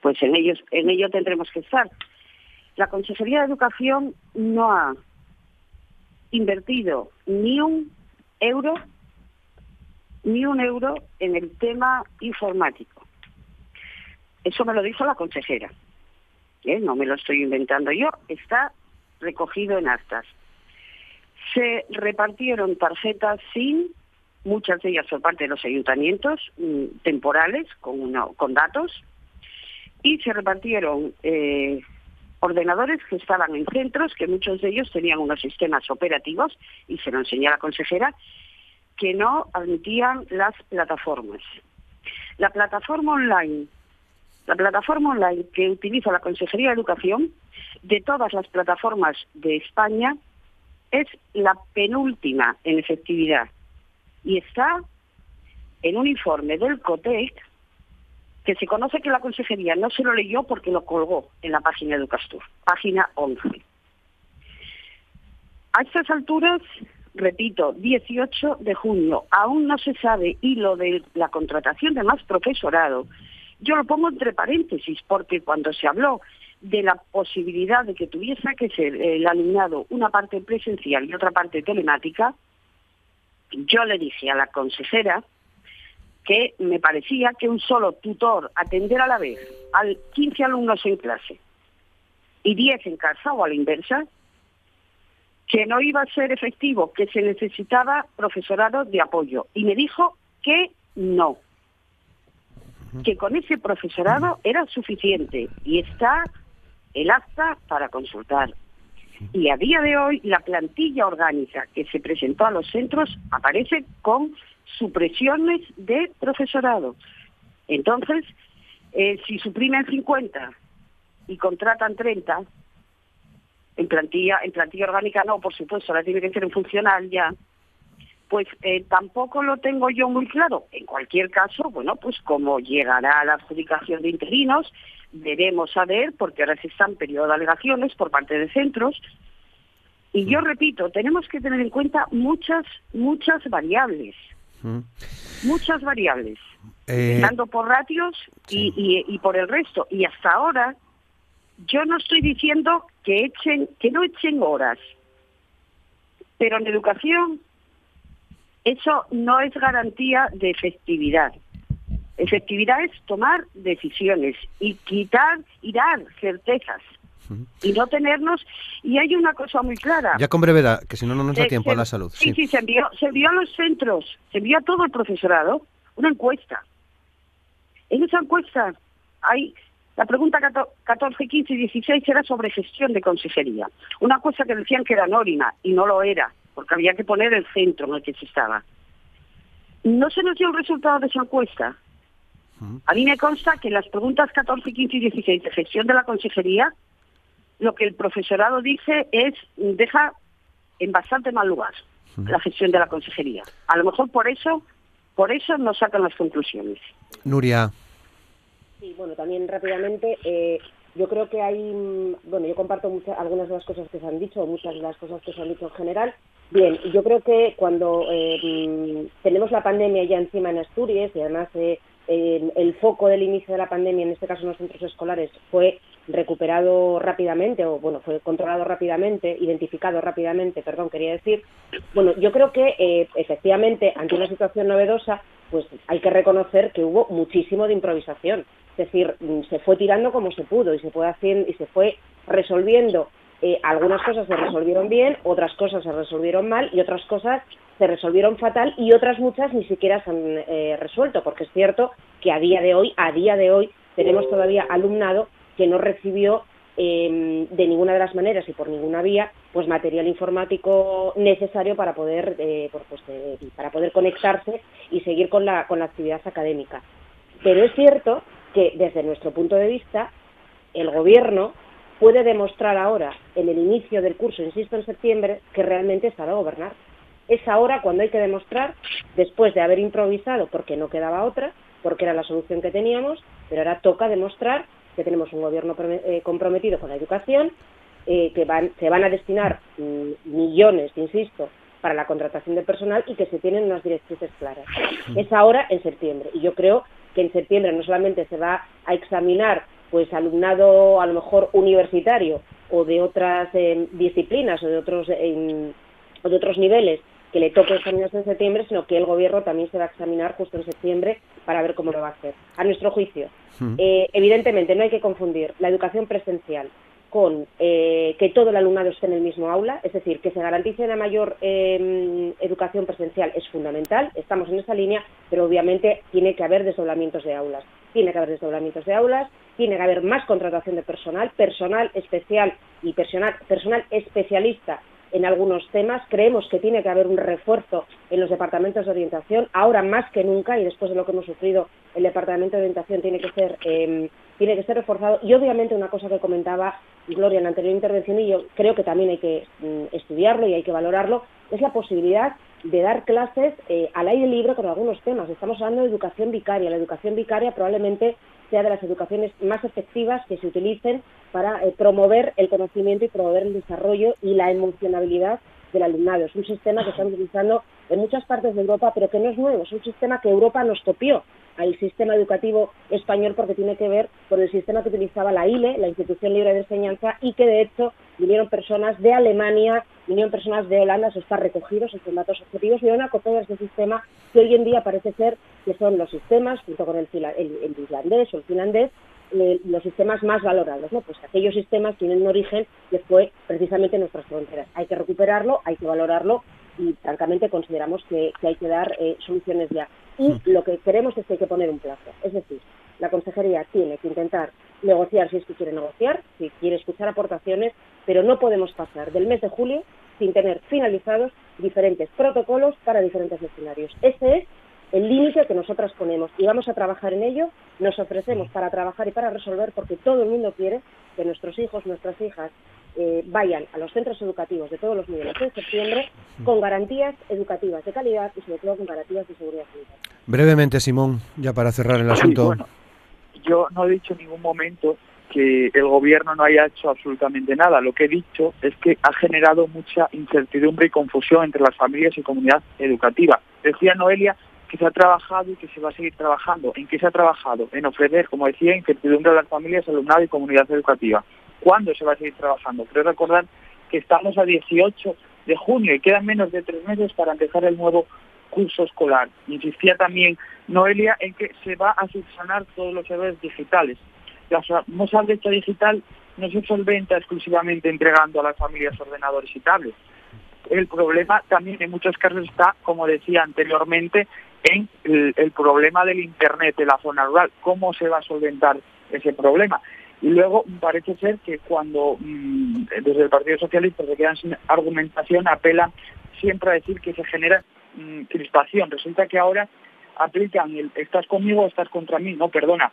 pues en, ellos, en ello tendremos que estar. La Consejería de Educación no ha invertido ni un euro, ni un euro en el tema informático. Eso me lo dijo la consejera. ¿eh? No me lo estoy inventando yo, está recogido en actas. Se repartieron tarjetas SIM, muchas de ellas por parte de los ayuntamientos, mm, temporales, con, con datos, y se repartieron eh, ordenadores que estaban en centros, que muchos de ellos tenían unos sistemas operativos, y se lo enseñó a la consejera, que no admitían las plataformas. La plataforma online, la plataforma online que utiliza la Consejería de Educación, de todas las plataformas de España, es la penúltima en efectividad y está en un informe del COTEC que se conoce que la consejería no se lo leyó porque lo colgó en la página de Educastur, página 11. A estas alturas, repito, 18 de junio, aún no se sabe y lo de la contratación de más profesorado, yo lo pongo entre paréntesis porque cuando se habló de la posibilidad de que tuviese que ser el alumnado una parte presencial y otra parte telemática, yo le dije a la consejera que me parecía que un solo tutor atender a la vez a 15 alumnos en clase y 10 en casa o a la inversa, que no iba a ser efectivo, que se necesitaba profesorado de apoyo. Y me dijo que no, que con ese profesorado era suficiente y está el acta para consultar. Y a día de hoy la plantilla orgánica que se presentó a los centros aparece con supresiones de profesorado. Entonces, eh, si suprimen 50 y contratan 30, en plantilla, en plantilla orgánica no, por supuesto, ahora tiene que ser en funcional ya, pues eh, tampoco lo tengo yo muy claro. En cualquier caso, bueno, pues como llegará la adjudicación de interinos, veremos a ver, porque ahora se están periodo de alegaciones por parte de centros, y yo repito, tenemos que tener en cuenta muchas, muchas variables. Mm. Muchas variables. Eh... por ratios y, y por el resto. Y hasta ahora yo no estoy diciendo que echen, que no echen horas, pero en educación eso no es garantía de efectividad. Efectividad es tomar decisiones y quitar y dar certezas y no tenernos y hay una cosa muy clara ya con brevedad que si no no nos da tiempo a la salud sí sí, se envió se envió a los centros se envió a todo el profesorado una encuesta en esa encuesta hay la pregunta 14, 15 y 16 era sobre gestión de consejería. Una cosa que decían que era anónima y no lo era, porque había que poner el centro en el que se estaba. No se nos dio el resultado de esa encuesta. A mí me consta que en las preguntas 14, 15 y 16 de gestión de la consejería, lo que el profesorado dice es, deja en bastante mal lugar la gestión de la consejería. A lo mejor por eso, por eso no sacan las conclusiones. Nuria, Sí, bueno, también rápidamente, eh, yo creo que hay, mm, bueno, yo comparto muchas, algunas de las cosas que se han dicho, muchas de las cosas que se han dicho en general. Bien, yo creo que cuando eh, mm, tenemos la pandemia ya encima en Asturias y además eh, el foco del inicio de la pandemia, en este caso en los centros escolares, fue recuperado rápidamente, o bueno, fue controlado rápidamente, identificado rápidamente, perdón, quería decir, bueno, yo creo que efectivamente ante una situación novedosa, pues hay que reconocer que hubo muchísimo de improvisación. Es decir, mm, se fue tirando como se pudo y se fue haciendo y se fue resolviendo. Eh, algunas cosas se resolvieron bien, otras cosas se resolvieron mal y otras cosas se resolvieron fatal y otras muchas ni siquiera se han eh, resuelto, porque es cierto que a día de hoy, a día de hoy, tenemos todavía alumnado que no recibió em, de ninguna de las maneras y por ninguna vía pues material informático necesario para poder eh, pues, para poder conectarse y seguir con la con la actividad académica. Pero es cierto que desde nuestro punto de vista el gobierno puede demostrar ahora, en el inicio del curso, insisto, en septiembre, que realmente sabe gobernar. Es ahora cuando hay que demostrar, después de haber improvisado, porque no quedaba otra, porque era la solución que teníamos, pero ahora toca demostrar que tenemos un gobierno eh, comprometido con la educación, eh, que van, se van a destinar mm, millones, insisto, para la contratación de personal y que se tienen unas directrices claras. Es ahora en septiembre y yo creo que en septiembre no solamente se va a examinar pues alumnado a lo mejor universitario o de otras eh, disciplinas o de otros de otros niveles que le toque examinarse en septiembre, sino que el gobierno también se va a examinar justo en septiembre para ver cómo lo va a hacer. A nuestro juicio, hmm. eh, evidentemente no hay que confundir la educación presencial con eh, que todo el alumnado esté en el mismo aula, es decir, que se garantice una mayor em, educación presencial es fundamental, estamos en esa línea, pero obviamente tiene que haber desdoblamientos de aulas. Tiene que haber desdoblamientos de aulas, tiene que haber más contratación de personal, personal especial y personal, personal especialista en algunos temas. Creemos que tiene que haber un refuerzo en los departamentos de orientación, ahora más que nunca, y después de lo que hemos sufrido, el departamento de orientación tiene que ser em, tiene que ser reforzado. Y obviamente una cosa que comentaba Gloria en la anterior intervención, y yo creo que también hay que mm, estudiarlo y hay que valorarlo, es la posibilidad de dar clases eh, al aire libre con algunos temas. Estamos hablando de educación vicaria. La educación vicaria probablemente sea de las educaciones más efectivas que se utilicen para eh, promover el conocimiento y promover el desarrollo y la emocionabilidad del alumnado. Es un sistema que estamos utilizando en muchas partes de Europa, pero que no es nuevo. Es un sistema que Europa nos copió al sistema educativo español porque tiene que ver con el sistema que utilizaba la ILE, la Institución Libre de Enseñanza, y que de hecho vinieron personas de Alemania, vinieron personas de Holanda, eso está recogido, son datos objetivos, vinieron a copiar ese sistema que hoy en día parece ser que son los sistemas, junto con el, el, islandés o el finlandés, los sistemas más valorados, ¿no? Pues aquellos sistemas tienen un origen que fue precisamente en nuestras fronteras. Hay que recuperarlo, hay que valorarlo y francamente consideramos que, hay que dar eh, soluciones ya. Y lo que queremos es que hay que poner un plazo. Es decir, la consejería tiene que intentar negociar si es que quiere negociar, si quiere escuchar aportaciones, pero no podemos pasar del mes de julio sin tener finalizados diferentes protocolos para diferentes escenarios. Ese es el límite que nosotras ponemos y vamos a trabajar en ello, nos ofrecemos para trabajar y para resolver porque todo el mundo quiere que nuestros hijos, nuestras hijas eh, vayan a los centros educativos de todos los niveles en septiembre con garantías educativas de calidad y sobre todo con garantías de seguridad sanitaria. Brevemente, Simón, ya para cerrar el asunto. yo no he dicho en ningún momento que el gobierno no haya hecho absolutamente nada. Lo que he dicho es que ha generado mucha incertidumbre y confusión entre las familias y comunidad educativa. Decía Noelia que se ha trabajado y que se va a seguir trabajando. ¿En qué se ha trabajado? En ofrecer, como decía, incertidumbre a las familias, alumnado y comunidad educativa. ¿Cuándo se va a seguir trabajando? Creo recordar que estamos a 18 de junio y quedan menos de tres meses para empezar el nuevo curso escolar. Insistía también Noelia en que se va a subsanar todos los errores digitales. La famosa brecha digital no se solventa exclusivamente entregando a las familias ordenadores y tablets. El problema también en muchos casos está, como decía anteriormente, en el, problema del Internet de la zona rural. ¿Cómo se va a solventar ese problema? Y luego parece ser que cuando mm, desde el Partido Socialista se quedan sin argumentación, apelan siempre a decir que se genera mm, crispación. Resulta que ahora aplican el estás conmigo o estás contra mí. No, perdona.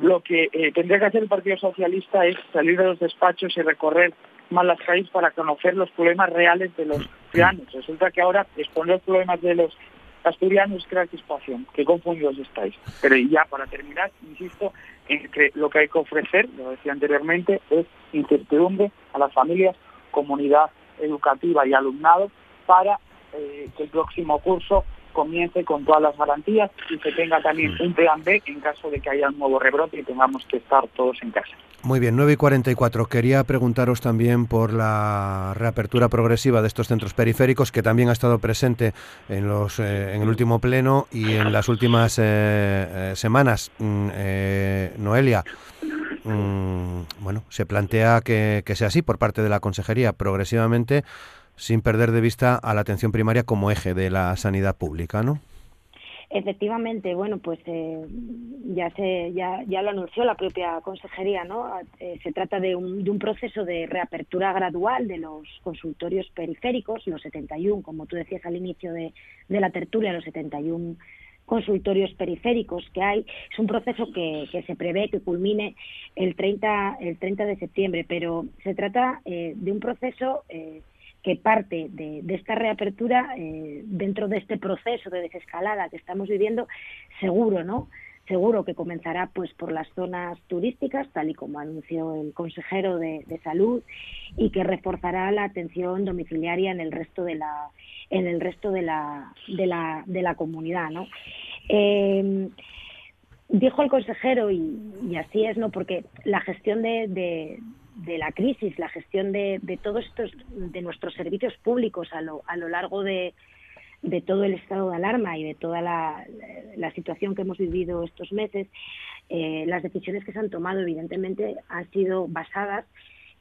Lo que eh, tendría que hacer el Partido Socialista es salir de los despachos y recorrer más las para conocer los problemas reales de los ciudadanos. Resulta que ahora exponer problemas de los asturianos crea crispación. Qué confundidos estáis. Pero ya para terminar, insisto en que lo que hay que ofrecer, lo decía anteriormente, es incertidumbre a las familias, comunidad educativa y alumnado para eh, que el próximo curso comience con todas las garantías y se tenga también mm. un plan B en caso de que haya un nuevo rebrote y tengamos que estar todos en casa. Muy bien, 9 y 44. Quería preguntaros también por la reapertura progresiva de estos centros periféricos, que también ha estado presente en, los, eh, en el último pleno y en las últimas eh, eh, semanas. Mm, Noelia, mm, bueno, se plantea que, que sea así por parte de la Consejería progresivamente, sin perder de vista a la atención primaria como eje de la sanidad pública, ¿no? Efectivamente, bueno, pues eh, ya se ya, ya lo anunció la propia consejería, ¿no? Eh, se trata de un, de un proceso de reapertura gradual de los consultorios periféricos, los 71, como tú decías al inicio de, de la tertulia, los 71 consultorios periféricos que hay. Es un proceso que, que, se prevé que culmine el 30, el 30 de septiembre, pero se trata eh, de un proceso eh, que parte de, esta reapertura eh, dentro de este proceso de desescalada que estamos viviendo, seguro, ¿no? Seguro que comenzará pues por las zonas turísticas, tal y como anunció el consejero de, salud, y que reforzará la atención domiciliaria en el resto de la en el resto de la de la, de la comunidad, ¿no? Eh, dijo el consejero y, así es, ¿no? Porque la gestión de, de la crisis, la gestión de, de, todos estos, de nuestros servicios públicos a lo, a lo largo de, de todo el estado de alarma y de toda la, la situación que hemos vivido estos meses, eh, las decisiones que se han tomado, evidentemente, han sido basadas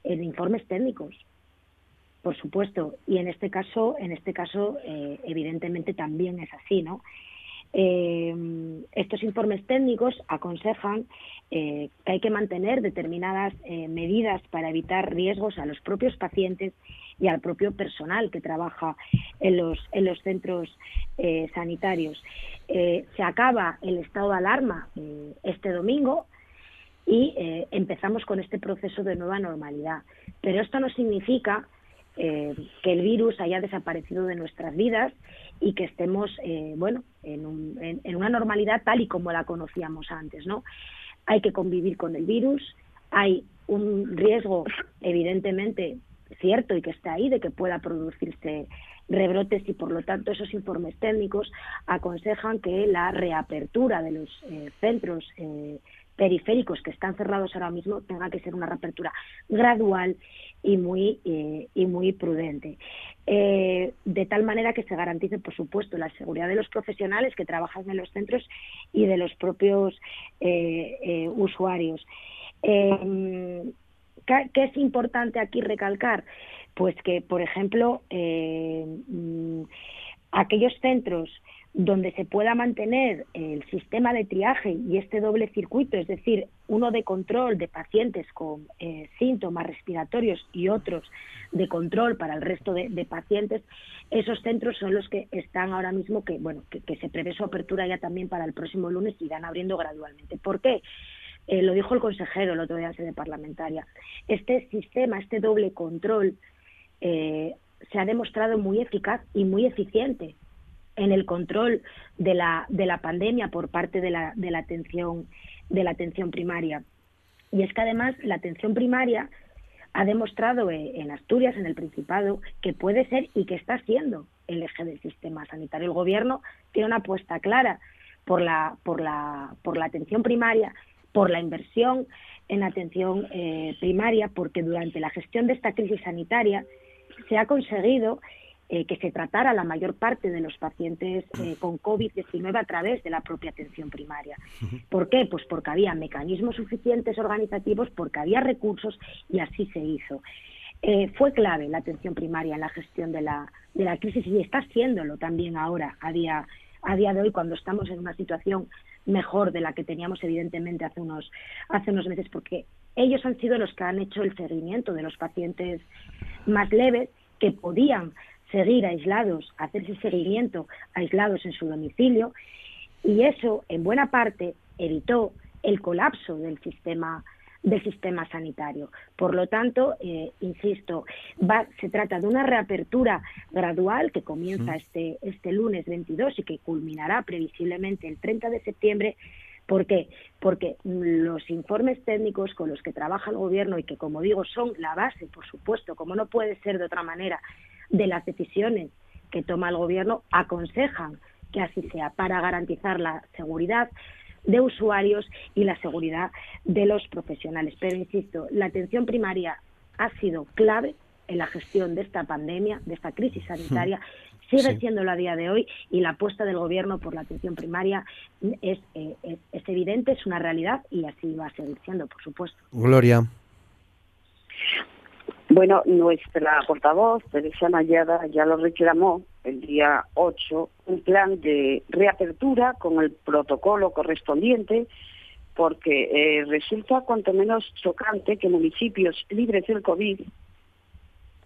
en informes técnicos, por supuesto, y en este caso, en este caso, eh, evidentemente también es así, ¿no? Eh, estos informes técnicos aconsejan eh, que hay que mantener determinadas eh, medidas para evitar riesgos a los propios pacientes y al propio personal que trabaja en los, en los centros eh, sanitarios. se acaba el estado de alarma este domingo y empezamos con este proceso de nueva normalidad. Pero esto no significa que el virus haya desaparecido de nuestras vidas y que estemos, bueno, en, en, una normalidad tal y como la conocíamos antes, ¿no? hay que convivir con el virus, hay un riesgo, evidentemente, cierto y que está ahí de que pueda producirse rebrotes y por lo tanto esos informes técnicos aconsejan que la reapertura de los eh, centros eh, periféricos que están cerrados ahora mismo tenga que ser una reapertura gradual y muy eh, y muy prudente de tal manera que se garantice por supuesto la seguridad de los profesionales que trabajan en los centros y de los propios usuarios ¿Qué es importante aquí recalcar? Pues que, por ejemplo, eh, mm, aquellos centros donde se pueda mantener el sistema de triaje y este doble circuito, es decir, uno de control de pacientes con eh, síntomas respiratorios y otros de control para el resto de, pacientes, esos centros son los que están ahora mismo que bueno que, se prevé su apertura ya también para el próximo lunes y irán abriendo gradualmente. ¿Por qué? Eh, lo dijo el consejero el otro día en sede parlamentaria, este sistema, este doble control, eh, se ha demostrado muy eficaz y muy eficiente en el control de la, de la pandemia por parte de la, de la atención de la atención primaria. Y es que además la atención primaria ha demostrado eh, en Asturias, en el Principado, que puede ser y que está siendo el eje del sistema sanitario. El Gobierno tiene una apuesta clara por la, por la, por la atención primaria por la inversión en atención eh, primaria, porque durante la gestión de esta crisis sanitaria se ha conseguido eh, que se tratara la mayor parte de los pacientes eh, con COVID-19 a través de la propia atención primaria. ¿Por qué? Pues porque había mecanismos suficientes organizativos, porque había recursos y así se hizo. fue clave la atención primaria en la gestión de la, de la crisis y está siéndolo también ahora, a día, a día de hoy, cuando estamos en una situación mejor de la que teníamos evidentemente hace unos, hace unos meses, porque ellos han sido los que han hecho el seguimiento de los pacientes más leves que podían seguir aislados, hacerse seguimiento aislados en su domicilio, y eso en buena parte evitó el colapso del sistema del sistema sanitario. Por lo tanto, eh, insisto, va, se trata de una reapertura gradual que comienza este, este lunes 22 y que culminará previsiblemente el 30 de septiembre. ¿Por qué? Porque los informes técnicos con los que trabaja el Gobierno y que, como digo, son la base, por supuesto, como no puede ser de otra manera, de las decisiones que toma el Gobierno, aconsejan que así sea para garantizar la seguridad, de usuarios y la seguridad de los profesionales. Pero, insisto, la atención primaria ha sido clave en la gestión de esta pandemia, de esta crisis sanitaria, sigue siendo a día de hoy y la apuesta del Gobierno por la atención primaria es, eh, es, evidente, es una realidad y así va a seguir siendo, por supuesto. Gloria. Bueno, nuestra portavoz, Teresa Mayada, ya lo reclamó el día 8, un plan de reapertura con el protocolo correspondiente, porque eh, resulta cuanto menos chocante que municipios libres del COVID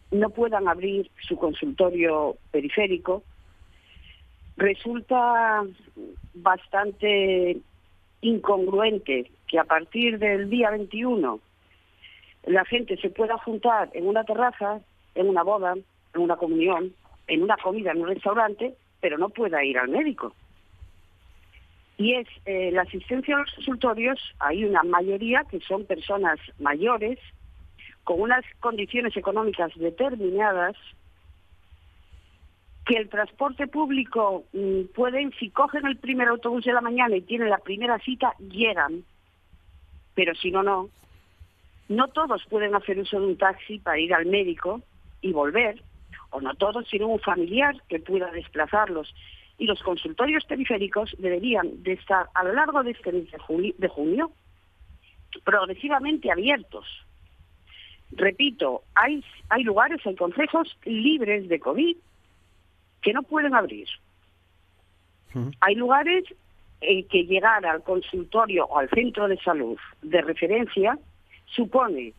no puedan abrir su consultorio periférico. Resulta bastante incongruente que a partir del día 21 la gente se pueda juntar en una terraza, en una boda, en una comunión, en una comida en un restaurante, pero no pueda ir al médico. Y es eh, la asistencia a los consultorios, hay una mayoría que son personas mayores, con unas condiciones económicas determinadas, que el transporte público mm, pueden, si cogen el primer autobús de la mañana y tienen la primera cita, llegan, pero si no, no. No todos pueden hacer uso de un taxi para ir al médico y volver, o no todos, sino un familiar que pueda desplazarlos. Y los consultorios periféricos deberían de estar a lo largo de este mes de junio, progresivamente abiertos. Repito, hay, hay lugares, hay consejos libres de COVID que no pueden abrir. Hay lugares en que llegar al consultorio o al centro de salud de referencia supone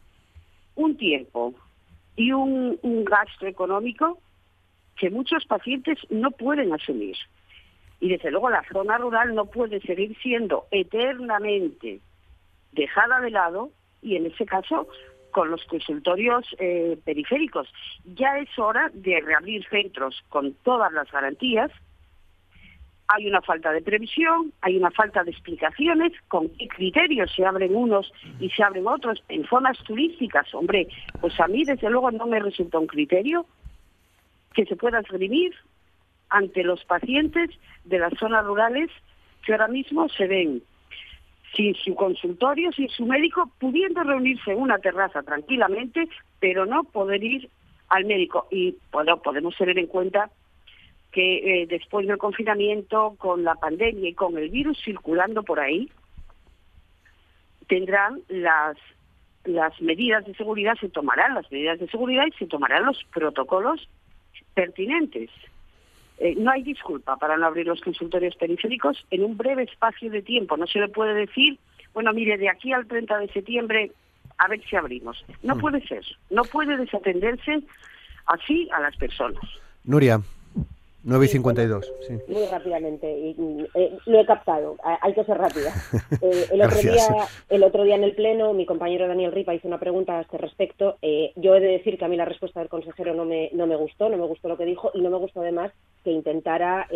un tiempo y un, gasto económico que muchos pacientes no pueden asumir. Y desde luego la zona rural no puede seguir siendo eternamente dejada de lado y en ese caso con los consultorios eh, periféricos. Ya es hora de reabrir centros con todas las garantías hay una falta de previsión, hay una falta de explicaciones, con qué criterios se abren unos y se abren otros en zonas turísticas. Hombre, pues a mí desde luego no me resulta un criterio que se pueda esgrimir ante los pacientes de las zonas rurales que ahora mismo se ven sin su consultorio, sin su médico, pudiendo reunirse en una terraza tranquilamente, pero no poder ir al médico. Y bueno, podemos tener en cuenta que eh, después del confinamiento, con la pandemia y con el virus circulando por ahí, tendrán las, las medidas de seguridad, se tomarán las medidas de seguridad y se tomarán los protocolos pertinentes. Eh, no hay disculpa para no abrir los consultorios periféricos en un breve espacio de tiempo. No se le puede decir, bueno, mire, de aquí al 30 de septiembre a ver si abrimos. No mm. puede ser. No puede desatenderse así a las personas. Nuria. 9 y 52, sí. Muy rápidamente, y, eh, lo he captado, hay que ser rápida. [LAUGHS] Eh, el, otro día, el otro día en el Pleno, mi compañero Daniel Ripa hizo una pregunta a este respecto. Eh, yo he de decir que a mí la respuesta del consejero no me, no me gustó, no me gustó lo que dijo y no me gustó además que intentara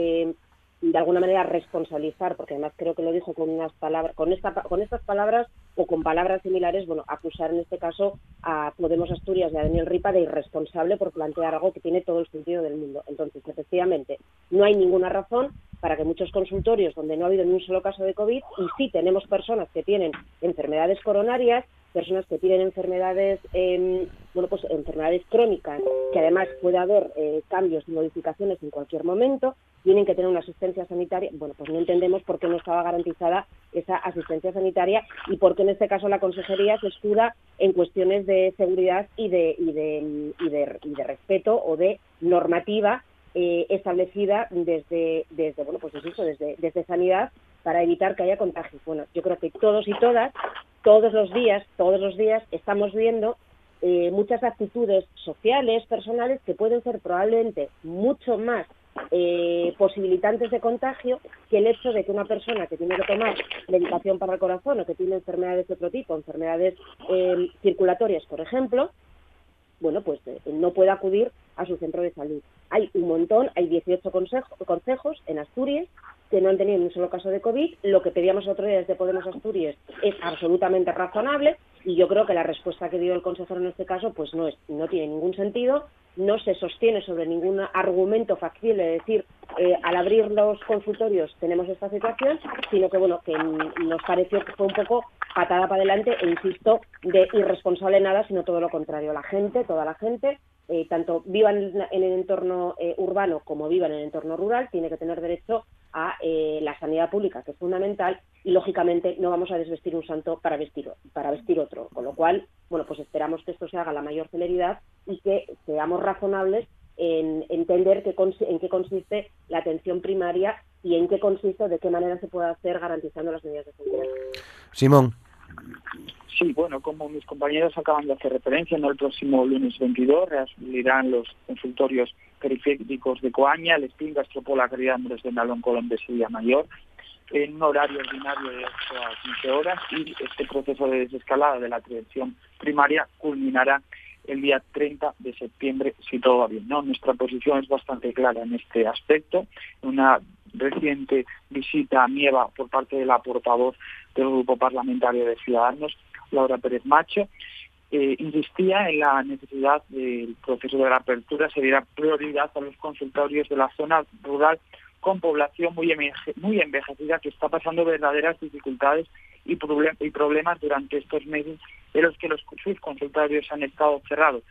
de alguna manera responsabilizar, porque además creo que lo dijo con unas palabras, con esta, con estas palabras o con palabras similares, bueno, acusar en este caso a Podemos Asturias y a Daniel Ripa de irresponsable por plantear algo que tiene todo el sentido del mundo. Entonces, efectivamente, no hay ninguna razón para que muchos consultorios donde no ha habido ni un solo caso de COVID y sí tenemos personas que tienen enfermedades coronarias, personas que tienen enfermedades, eh, bueno, pues enfermedades crónicas, que además puede haber eh, cambios y modificaciones en cualquier momento, tienen que tener una asistencia sanitaria. Bueno, pues no entendemos por qué no estaba garantizada esa asistencia sanitaria y por qué en este caso la consejería se escuda en cuestiones de seguridad y de, y de, y de, y de respeto o de normativa eh, establecida desde, desde bueno, pues eso, desde, desde sanidad para evitar que haya contagios. Bueno, yo creo que todos y todas todos los días, todos los días estamos viendo eh, muchas actitudes sociales, personales, que pueden ser probablemente mucho más eh, posibilitantes de contagio que el hecho de que una persona que tiene que tomar medicación para el corazón o que tiene enfermedades de otro tipo, enfermedades eh, circulatorias, por ejemplo, bueno, pues no pueda acudir a su centro de salud. Hay un montón, hay 18 consejos en Asturias que no han tenido ni un solo caso de COVID. Lo que pedíamos otro día desde Podemos Asturias es absolutamente razonable y yo creo que la respuesta que dio el consejero en este caso pues no, es, no tiene ningún sentido, no se sostiene sobre ningún argumento factible de decir eh, al abrir los consultorios tenemos esta situación, sino que bueno, que nos pareció que fue un poco patada para adelante e insisto, de irresponsable nada, sino todo lo contrario. La gente, toda la gente, eh, tanto vivan en el entorno eh, urbano como vivan en el entorno rural, tiene que tener derecho a eh, la sanidad pública, que es fundamental, y lógicamente no vamos a desvestir un santo para vestir, para vestir otro. Con lo cual, bueno, pues esperamos que esto se haga a la mayor celeridad y que seamos razonables en entender qué, en qué consiste la atención primaria y en qué consiste, de qué manera se puede hacer garantizando las medidas de seguridad. Simón. Sí, bueno, como mis compañeros acaban de hacer referencia, ¿no? el próximo lunes 22 reabrirán los consultorios periféricos de Coaña, el Espín, Gastropola, Andrés de Nalón, Colón de Sevilla Mayor, en un horario ordinario de 8 a 15 horas y este proceso de desescalada de la atención primaria culminará el día 30 de septiembre, si todo va bien. ¿no? Nuestra posición es bastante clara en este aspecto. Una reciente visita a Nieva por parte de la portavoz del Grupo Parlamentario de Ciudadanos, Laura Pérez Macho, eh, insistía en la necesidad del proceso de la apertura se diera prioridad a los consultorios de la zona rural con población muy, muy envejecida que está pasando verdaderas dificultades y, problemas durante estos meses de los que los sus consultorios han estado cerrados.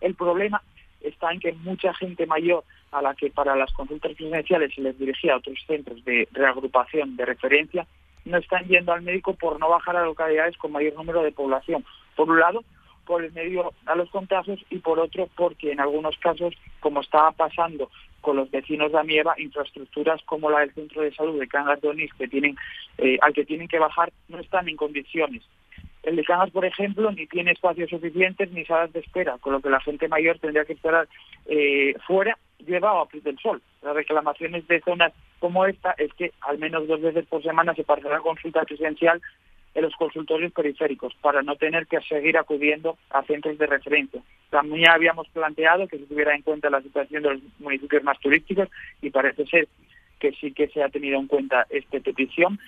El problema está en que mucha gente mayor a la que para las consultas presenciales se les dirigía a otros centros de reagrupación de referencia no están yendo al médico por no bajar a localidades con mayor número de población. Por un lado, por el medio a los contagios y por otro porque en algunos casos, como estaba pasando con los vecinos de Amieva, infraestructuras como la del centro de salud de Cangas de Onís, que tienen, eh, al que tienen que bajar, no están en condiciones. El de Cangas, por ejemplo, ni tiene espacios suficientes ni salas de espera, con lo que la gente mayor tendría que esperar eh, fuera, llevado a Plus del Sol. Las reclamaciones de zonas como esta es que al menos dos veces por semana se la consulta presencial en los consultorios periféricos para no tener que seguir acudiendo a centros de referencia. También habíamos planteado que se tuviera en cuenta la situación de los municipios más turísticos y parece ser que sí que se ha tenido en cuenta esta petición.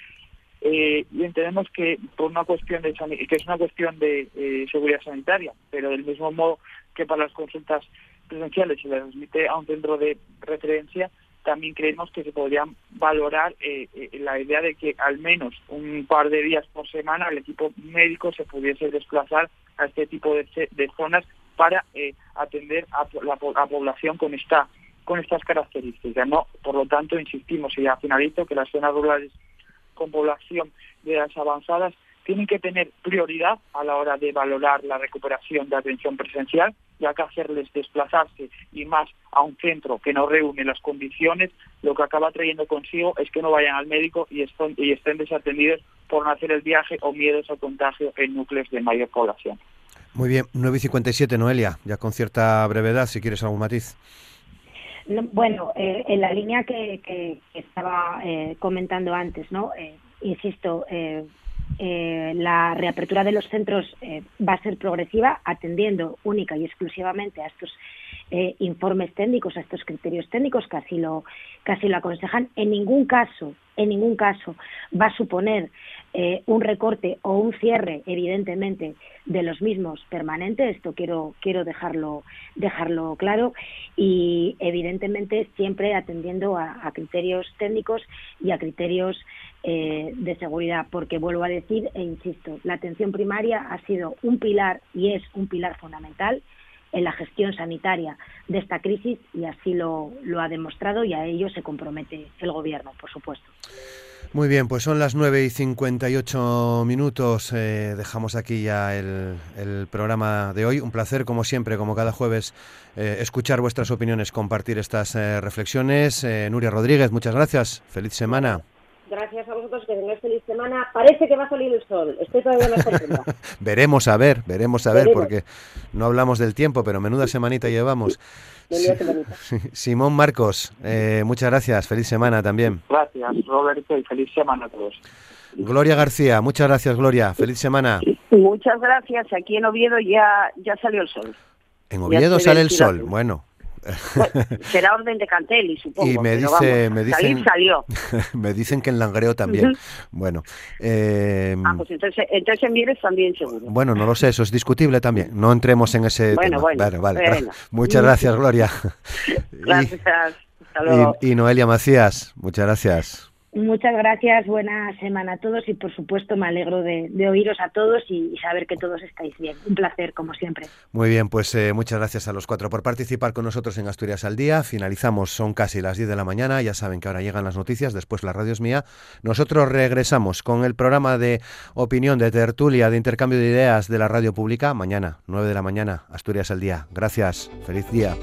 Eh, y entendemos que por una cuestión de que es una cuestión de eh, seguridad sanitaria, pero del mismo modo que para las consultas presenciales se les transmite a un centro de referencia, también creemos que se podría valorar eh, la idea de que al menos un par de días por semana el equipo médico se pudiese desplazar a este tipo de, zonas para atender a la población con esta con estas características. no Por lo tanto, insistimos y ya finalizo que las zonas rurales con población de edades avanzadas tienen que tener prioridad a la hora de valorar la recuperación de atención presencial, ya que hacerles desplazarse y más a un centro que no reúne las condiciones, lo que acaba trayendo consigo es que no vayan al médico y estén, y estén desatendidos por no hacer el viaje o miedos al contagio en núcleos de mayor población. Muy bien, 9 y 57, Noelia, ya con cierta brevedad, si quieres algún matiz bueno, eh, en la línea que, estaba eh, comentando antes, ¿no? Eh, insisto, la reapertura de los centros va a ser progresiva, atendiendo única y exclusivamente a estos informes técnicos, a estos criterios técnicos así lo, así lo aconsejan. En ningún caso, en ningún caso va a suponer eh, un recorte o un cierre, evidentemente, de los mismos permanente. Esto quiero, quiero dejarlo, dejarlo claro. Y, evidentemente, siempre atendiendo a, criterios técnicos y a criterios eh, de seguridad. Porque, vuelvo a decir e insisto, la atención primaria ha sido un pilar y es un pilar fundamental en la gestión sanitaria de esta crisis y así lo, lo ha demostrado y a ello se compromete el Gobierno, por supuesto. Muy bien, pues son las 9 y 58 minutos. Eh, dejamos aquí ya el, el, programa de hoy. Un placer, como siempre, como cada jueves, eh, escuchar vuestras opiniones, compartir estas eh, reflexiones. Nuria Rodríguez, muchas gracias. Feliz semana. Gracias a vosotros, que tengáis feliz semana. Parece que va a salir el sol. Estoy todavía mejor [LAUGHS] veremos a ver, veremos a ver, porque no hablamos del tiempo, pero menuda semanita llevamos. [LAUGHS] Simón Marcos, eh, muchas gracias. Feliz semana también. Gracias, Roberto, y feliz semana a todos. Gloria García, muchas gracias, Gloria. Feliz semana. Muchas gracias. Aquí en Oviedo ya, ya salió el sol. En Oviedo sale el sol. Bueno, será orden de Cantelli, supongo. Y me, dice, me dicen, salió. [LAUGHS] me dicen que en Langreo también. bueno. Eh, ah, pues entonces, entonces en Mieres también seguro. Bueno, no lo sé, eso es discutible también. No entremos en ese bueno, tema. Bueno, vale, [LAUGHS] Muchas gracias, Gloria. [LAUGHS] gracias. Hasta luego. y Noelia Macías, muchas gracias. Muchas gracias, buena semana a todos y por supuesto me alegro de, oíros a todos y, saber que todos estáis bien. Un placer, como siempre. Muy bien, pues eh, muchas gracias a los cuatro por participar con nosotros en Asturias al Día. Finalizamos, son casi las 10 de la mañana, ya saben que ahora llegan las noticias, después la radio es mía. Nosotros regresamos con el programa de opinión, de tertulia, de intercambio de ideas de la radio pública mañana, 9 de la mañana, Asturias al Día. Gracias, feliz día.